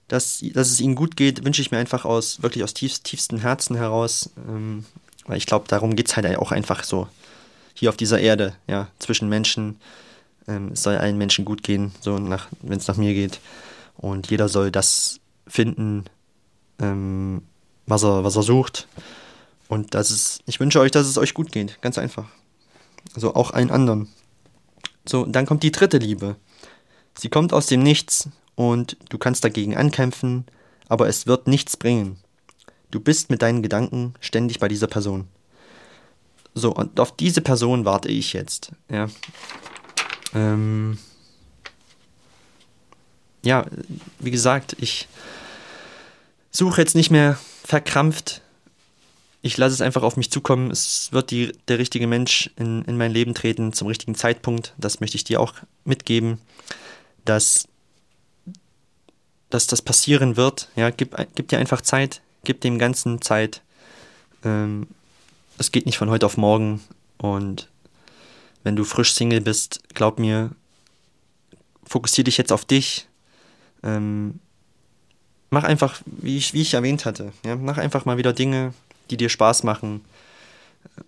dass, dass es ihnen gut geht, wünsche ich mir einfach aus, wirklich aus tiefst, tiefstem Herzen heraus, ähm, weil ich glaube, darum geht es halt auch einfach so, hier auf dieser Erde, ja, zwischen Menschen, ähm, es soll allen Menschen gut gehen, so wenn es nach mir geht. Und jeder soll das finden, ähm, was, er, was er sucht. Und das ist, ich wünsche euch, dass es euch gut geht. Ganz einfach. Also auch allen anderen. So, dann kommt die dritte Liebe. Sie kommt aus dem Nichts und du kannst dagegen ankämpfen, aber es wird nichts bringen. Du bist mit deinen Gedanken ständig bei dieser Person. So, und auf diese Person warte ich jetzt. Ja. Ähm ja, wie gesagt, ich suche jetzt nicht mehr verkrampft ich lasse es einfach auf mich zukommen. Es wird die, der richtige Mensch in, in mein Leben treten zum richtigen Zeitpunkt. Das möchte ich dir auch mitgeben, dass, dass das passieren wird. Ja, gib, gib dir einfach Zeit, gib dem Ganzen Zeit. Ähm, es geht nicht von heute auf morgen. Und wenn du frisch Single bist, glaub mir, fokussiere dich jetzt auf dich. Ähm, mach einfach, wie ich, wie ich erwähnt hatte, ja, mach einfach mal wieder Dinge, die dir Spaß machen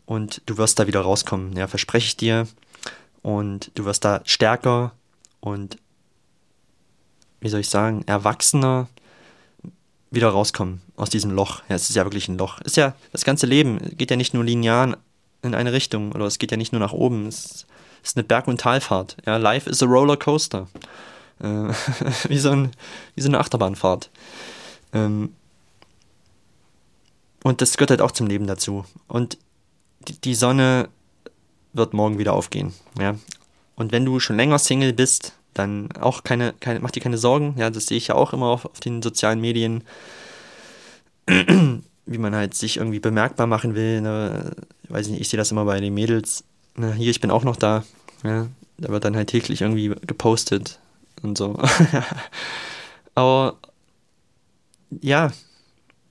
und du wirst da wieder rauskommen, ja, verspreche ich dir. Und du wirst da stärker und, wie soll ich sagen, erwachsener wieder rauskommen aus diesem Loch. Ja, es ist ja wirklich ein Loch. Ist ja, das ganze Leben geht ja nicht nur linear in eine Richtung oder es geht ja nicht nur nach oben. Es ist eine Berg- und Talfahrt. Ja, life is a roller coaster. Äh, wie, so ein, wie so eine Achterbahnfahrt. Ähm, und das gehört halt auch zum Leben dazu. Und die, Sonne wird morgen wieder aufgehen. Ja? Und wenn du schon länger Single bist, dann auch keine, keine, mach dir keine Sorgen. Ja, das sehe ich ja auch immer auf, auf den sozialen Medien, wie man halt sich irgendwie bemerkbar machen will. Ne? Ich weiß nicht, ich sehe das immer bei den Mädels. Ne? Hier, ich bin auch noch da. Ja? Da wird dann halt täglich irgendwie gepostet und so. Aber ja,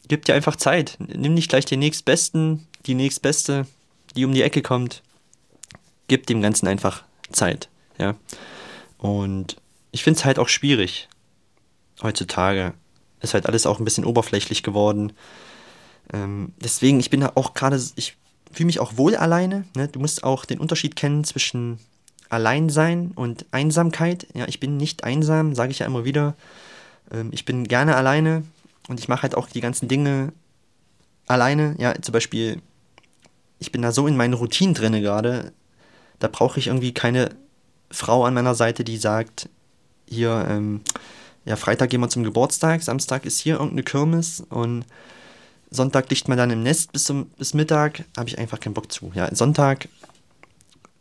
gib dir einfach Zeit. Nimm nicht gleich den nächstbesten, die nächstbeste, die um die Ecke kommt. Gib dem Ganzen einfach Zeit. Ja. Und ich finde es halt auch schwierig. Heutzutage ist halt alles auch ein bisschen oberflächlich geworden. Ähm, deswegen, ich bin da auch gerade, ich fühle mich auch wohl alleine. Ne? Du musst auch den Unterschied kennen zwischen Alleinsein und Einsamkeit. Ja, ich bin nicht einsam, sage ich ja immer wieder. Ähm, ich bin gerne alleine. Und ich mache halt auch die ganzen Dinge alleine. Ja, zum Beispiel, ich bin da so in meinen Routinen drinne gerade. Da brauche ich irgendwie keine Frau an meiner Seite, die sagt, hier, ähm, ja, Freitag gehen wir zum Geburtstag, Samstag ist hier irgendeine Kirmes und Sonntag liegt man dann im Nest bis, zum, bis Mittag, habe ich einfach keinen Bock zu. Ja, Sonntag,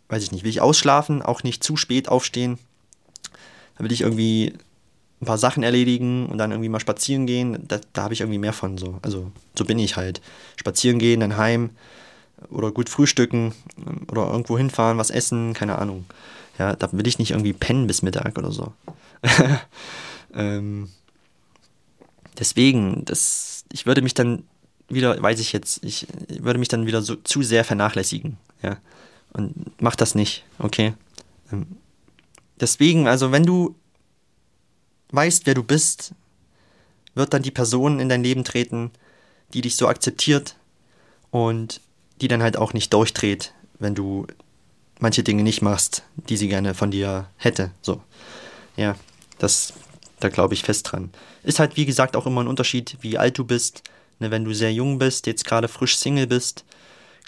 weiß ich nicht, will ich ausschlafen, auch nicht zu spät aufstehen. Da will ich irgendwie ein paar Sachen erledigen und dann irgendwie mal spazieren gehen, da, da habe ich irgendwie mehr von so. Also so bin ich halt. Spazieren gehen, dann heim oder gut frühstücken oder irgendwo hinfahren, was essen, keine Ahnung. Ja, da will ich nicht irgendwie pennen bis Mittag oder so. ähm, deswegen, das, ich würde mich dann wieder, weiß ich jetzt, ich würde mich dann wieder so zu sehr vernachlässigen, ja. Und mach das nicht, okay? Ähm, deswegen, also wenn du weißt, wer du bist, wird dann die Person in dein Leben treten, die dich so akzeptiert, und die dann halt auch nicht durchdreht, wenn du manche Dinge nicht machst, die sie gerne von dir hätte. So. Ja, das, da glaube ich fest dran. Ist halt, wie gesagt, auch immer ein Unterschied, wie alt du bist. Ne, wenn du sehr jung bist, jetzt gerade frisch Single bist,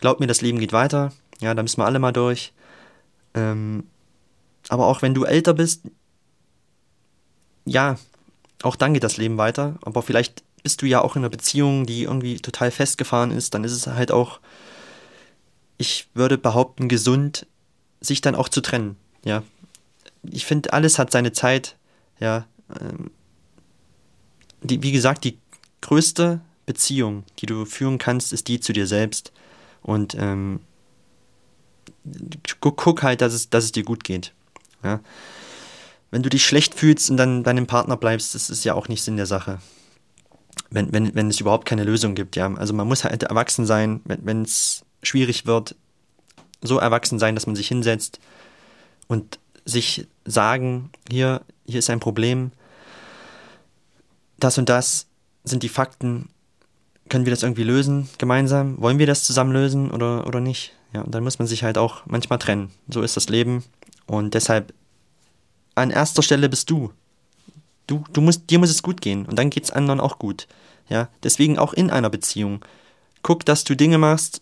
glaub mir, das Leben geht weiter. Ja, da müssen wir alle mal durch. Ähm, aber auch wenn du älter bist, ja, auch dann geht das Leben weiter. Aber vielleicht bist du ja auch in einer Beziehung, die irgendwie total festgefahren ist. Dann ist es halt auch, ich würde behaupten, gesund, sich dann auch zu trennen. Ja, ich finde, alles hat seine Zeit. Ja, ähm, die, wie gesagt, die größte Beziehung, die du führen kannst, ist die zu dir selbst. Und ähm, guck, guck halt, dass es, dass es dir gut geht. Ja? Wenn du dich schlecht fühlst und dann deinem Partner bleibst, das ist ja auch nicht Sinn der Sache. Wenn, wenn, wenn es überhaupt keine Lösung gibt, ja. Also man muss halt erwachsen sein, wenn es schwierig wird, so erwachsen sein, dass man sich hinsetzt und sich sagen, hier, hier ist ein Problem, das und das sind die Fakten, können wir das irgendwie lösen gemeinsam? Wollen wir das zusammen lösen oder, oder nicht? Ja, und dann muss man sich halt auch manchmal trennen. So ist das Leben. Und deshalb, an erster Stelle bist du. Du, du musst, dir muss es gut gehen und dann geht es anderen auch gut. Ja, deswegen auch in einer Beziehung. Guck, dass du Dinge machst,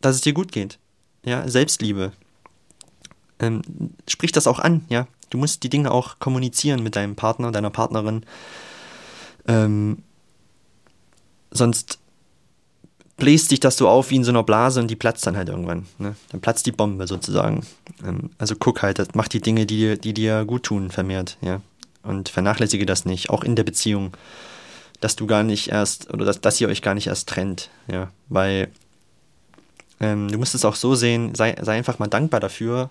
dass es dir gut geht. Ja, Selbstliebe. Ähm, sprich das auch an, ja. Du musst die Dinge auch kommunizieren mit deinem Partner, deiner Partnerin. Ähm, sonst bläst dich das so auf wie in so einer Blase und die platzt dann halt irgendwann. Ne? Dann platzt die Bombe sozusagen. Ähm, also guck halt, mach die Dinge, die, die dir gut tun, vermehrt, ja. Und vernachlässige das nicht, auch in der Beziehung, dass du gar nicht erst, oder dass, dass ihr euch gar nicht erst trennt, ja. Weil ähm, du musst es auch so sehen, sei, sei einfach mal dankbar dafür,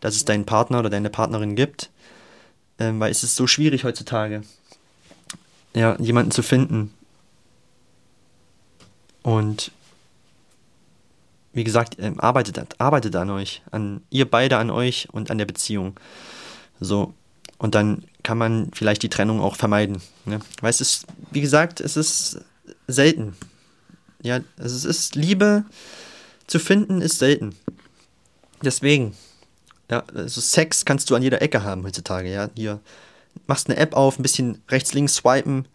dass es deinen Partner oder deine Partnerin gibt. Ähm, weil es ist so schwierig heutzutage, ja, jemanden zu finden, und wie gesagt, ähm, arbeitet, arbeitet an euch, an ihr beide an euch und an der Beziehung. So. Und dann kann man vielleicht die Trennung auch vermeiden. Ne? Weil es ist, wie gesagt, es ist selten. Ja, also es ist Liebe zu finden, ist selten. Deswegen, ja, also Sex kannst du an jeder Ecke haben heutzutage, ja. Hier machst eine App auf, ein bisschen rechts, links swipen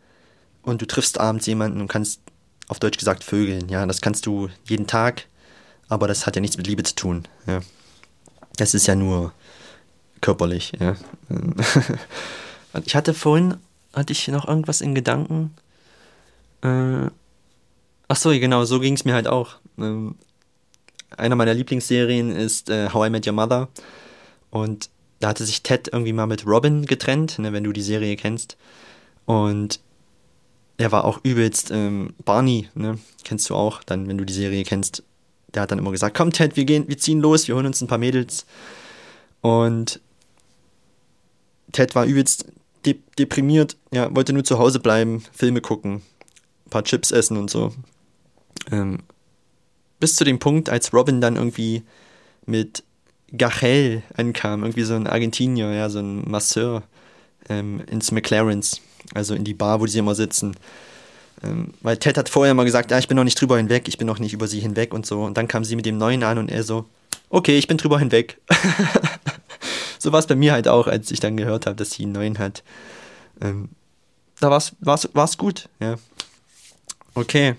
und du triffst abends jemanden und kannst auf Deutsch gesagt Vögeln. Ja, das kannst du jeden Tag, aber das hat ja nichts mit Liebe zu tun. Ja. Das ist ja nur körperlich. Ja. ich hatte vorhin, hatte ich noch irgendwas in Gedanken. Äh, ach so, genau, so ging es mir halt auch. Ähm, einer meiner Lieblingsserien ist äh, How I Met Your Mother. Und da hatte sich Ted irgendwie mal mit Robin getrennt, ne, wenn du die Serie kennst. Und er war auch übelst ähm, Barney, ne? Kennst du auch, dann, wenn du die Serie kennst. Der hat dann immer gesagt, komm Ted, wir gehen, wir ziehen los, wir holen uns ein paar Mädels. Und Ted war übelst de deprimiert, ja, wollte nur zu Hause bleiben, Filme gucken, ein paar Chips essen und so. Ähm, bis zu dem Punkt, als Robin dann irgendwie mit Gachel ankam, irgendwie so ein Argentinier, ja, so ein Masseur ähm, ins McLarens also in die Bar, wo sie immer sitzen. Ähm, weil Ted hat vorher mal gesagt, ja, ich bin noch nicht drüber hinweg, ich bin noch nicht über sie hinweg und so. Und dann kam sie mit dem Neuen an und er so, okay, ich bin drüber hinweg. so war es bei mir halt auch, als ich dann gehört habe, dass sie einen Neuen hat. Ähm, da war es gut, ja. Okay.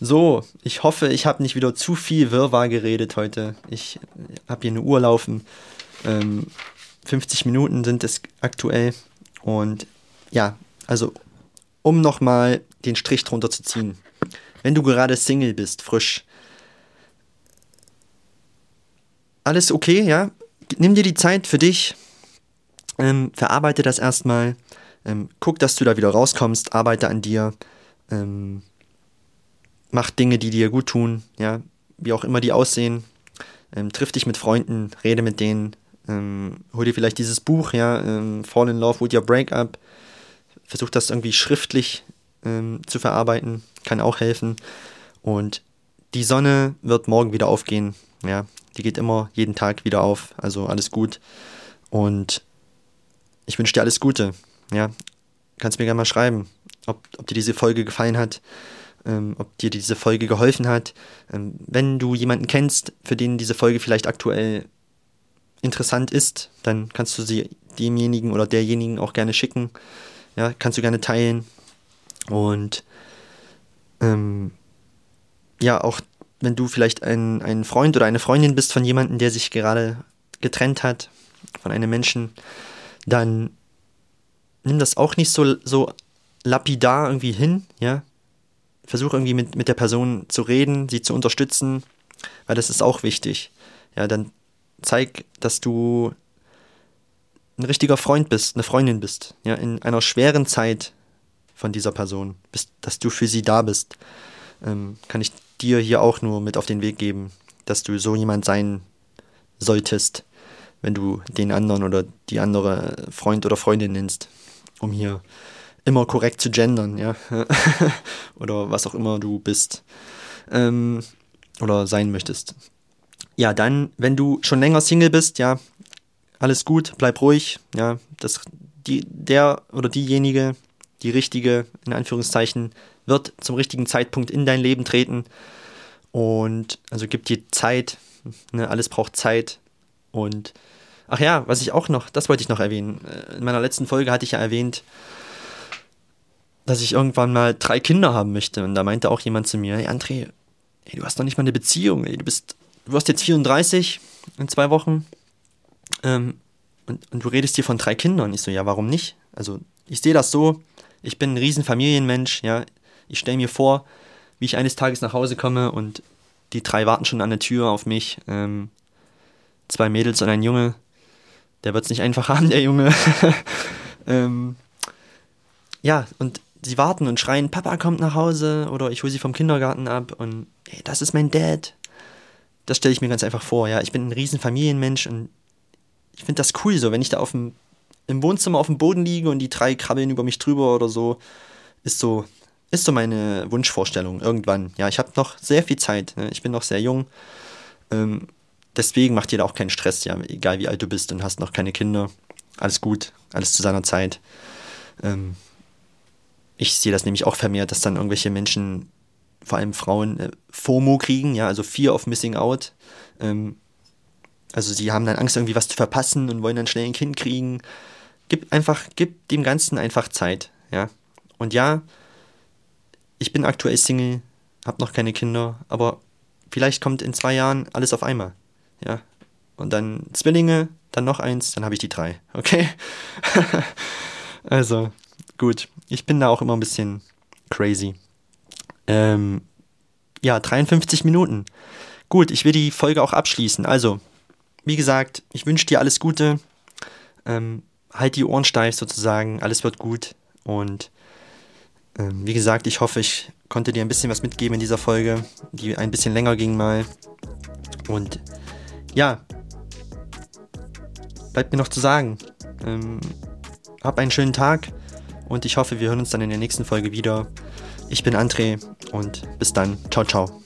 So, ich hoffe, ich habe nicht wieder zu viel Wirrwarr geredet heute. Ich habe hier eine Uhr laufen. Ähm, 50 Minuten sind es aktuell. Und ja, also um nochmal den Strich drunter zu ziehen. Wenn du gerade Single bist, frisch, alles okay, ja? Nimm dir die Zeit für dich, ähm, verarbeite das erstmal, ähm, guck, dass du da wieder rauskommst, arbeite an dir, ähm, mach Dinge, die dir gut tun, ja, wie auch immer die aussehen, ähm, triff dich mit Freunden, rede mit denen, ähm, hol dir vielleicht dieses Buch, ja, ähm, Fall in Love with Your Breakup, versucht das irgendwie schriftlich ähm, zu verarbeiten, kann auch helfen. Und die Sonne wird morgen wieder aufgehen. Ja, die geht immer jeden Tag wieder auf. Also alles gut. Und ich wünsche dir alles Gute. Ja, kannst mir gerne mal schreiben, ob, ob dir diese Folge gefallen hat. Ähm, ob dir diese Folge geholfen hat. Ähm, wenn du jemanden kennst, für den diese Folge vielleicht aktuell interessant ist, dann kannst du sie demjenigen oder derjenigen auch gerne schicken. Ja, kannst du gerne teilen. Und ähm, ja, auch wenn du vielleicht ein, ein Freund oder eine Freundin bist von jemandem, der sich gerade getrennt hat, von einem Menschen, dann nimm das auch nicht so, so lapidar irgendwie hin, ja. Versuch irgendwie mit, mit der Person zu reden, sie zu unterstützen, weil das ist auch wichtig. Ja, dann zeig, dass du ein richtiger Freund bist, eine Freundin bist, ja, in einer schweren Zeit von dieser Person, bist, dass du für sie da bist. Ähm, kann ich dir hier auch nur mit auf den Weg geben, dass du so jemand sein solltest, wenn du den anderen oder die andere Freund oder Freundin nennst, um hier immer korrekt zu gendern, ja, oder was auch immer du bist ähm, oder sein möchtest. Ja, dann, wenn du schon länger Single bist, ja, alles gut, bleib ruhig, ja, das, die, der oder diejenige, die richtige, in Anführungszeichen, wird zum richtigen Zeitpunkt in dein Leben treten. Und also gib dir Zeit, ne, alles braucht Zeit. Und ach ja, was ich auch noch, das wollte ich noch erwähnen, äh, in meiner letzten Folge hatte ich ja erwähnt, dass ich irgendwann mal drei Kinder haben möchte und da meinte auch jemand zu mir, hey André, ey, du hast doch nicht mal eine Beziehung, ey, du bist, du wirst jetzt 34 in zwei Wochen ähm, und, und du redest hier von drei Kindern. Ich so, ja, warum nicht? Also, ich sehe das so, ich bin ein riesen Familienmensch, ja. Ich stelle mir vor, wie ich eines Tages nach Hause komme und die drei warten schon an der Tür auf mich. Ähm, zwei Mädels und ein Junge. Der wird es nicht einfach haben, der Junge. ähm, ja, und sie warten und schreien, Papa kommt nach Hause oder ich hole sie vom Kindergarten ab und hey, das ist mein Dad. Das stelle ich mir ganz einfach vor, ja. Ich bin ein riesen Familienmensch und ich finde das cool so, wenn ich da auf dem, im Wohnzimmer auf dem Boden liege und die drei krabbeln über mich drüber oder so, ist so, ist so meine Wunschvorstellung irgendwann. Ja, ich habe noch sehr viel Zeit, ne? ich bin noch sehr jung. Ähm, deswegen macht dir da auch keinen Stress, ja, egal wie alt du bist und hast noch keine Kinder. Alles gut, alles zu seiner Zeit. Ähm, ich sehe das nämlich auch vermehrt, dass dann irgendwelche Menschen, vor allem Frauen, äh, FOMO kriegen, ja, also Fear of Missing Out. Ähm, also sie haben dann Angst, irgendwie was zu verpassen und wollen dann schnell ein Kind kriegen. Gib einfach, gib dem Ganzen einfach Zeit, ja. Und ja, ich bin aktuell Single, hab noch keine Kinder, aber vielleicht kommt in zwei Jahren alles auf einmal, ja. Und dann Zwillinge, dann noch eins, dann habe ich die drei, okay? also, gut. Ich bin da auch immer ein bisschen crazy. Ähm, ja, 53 Minuten. Gut, ich will die Folge auch abschließen. Also, wie gesagt, ich wünsche dir alles Gute. Ähm, halt die Ohren steif sozusagen, alles wird gut. Und ähm, wie gesagt, ich hoffe, ich konnte dir ein bisschen was mitgeben in dieser Folge, die ein bisschen länger ging mal. Und ja, bleibt mir noch zu sagen. Ähm, hab einen schönen Tag und ich hoffe, wir hören uns dann in der nächsten Folge wieder. Ich bin André und bis dann. Ciao, ciao.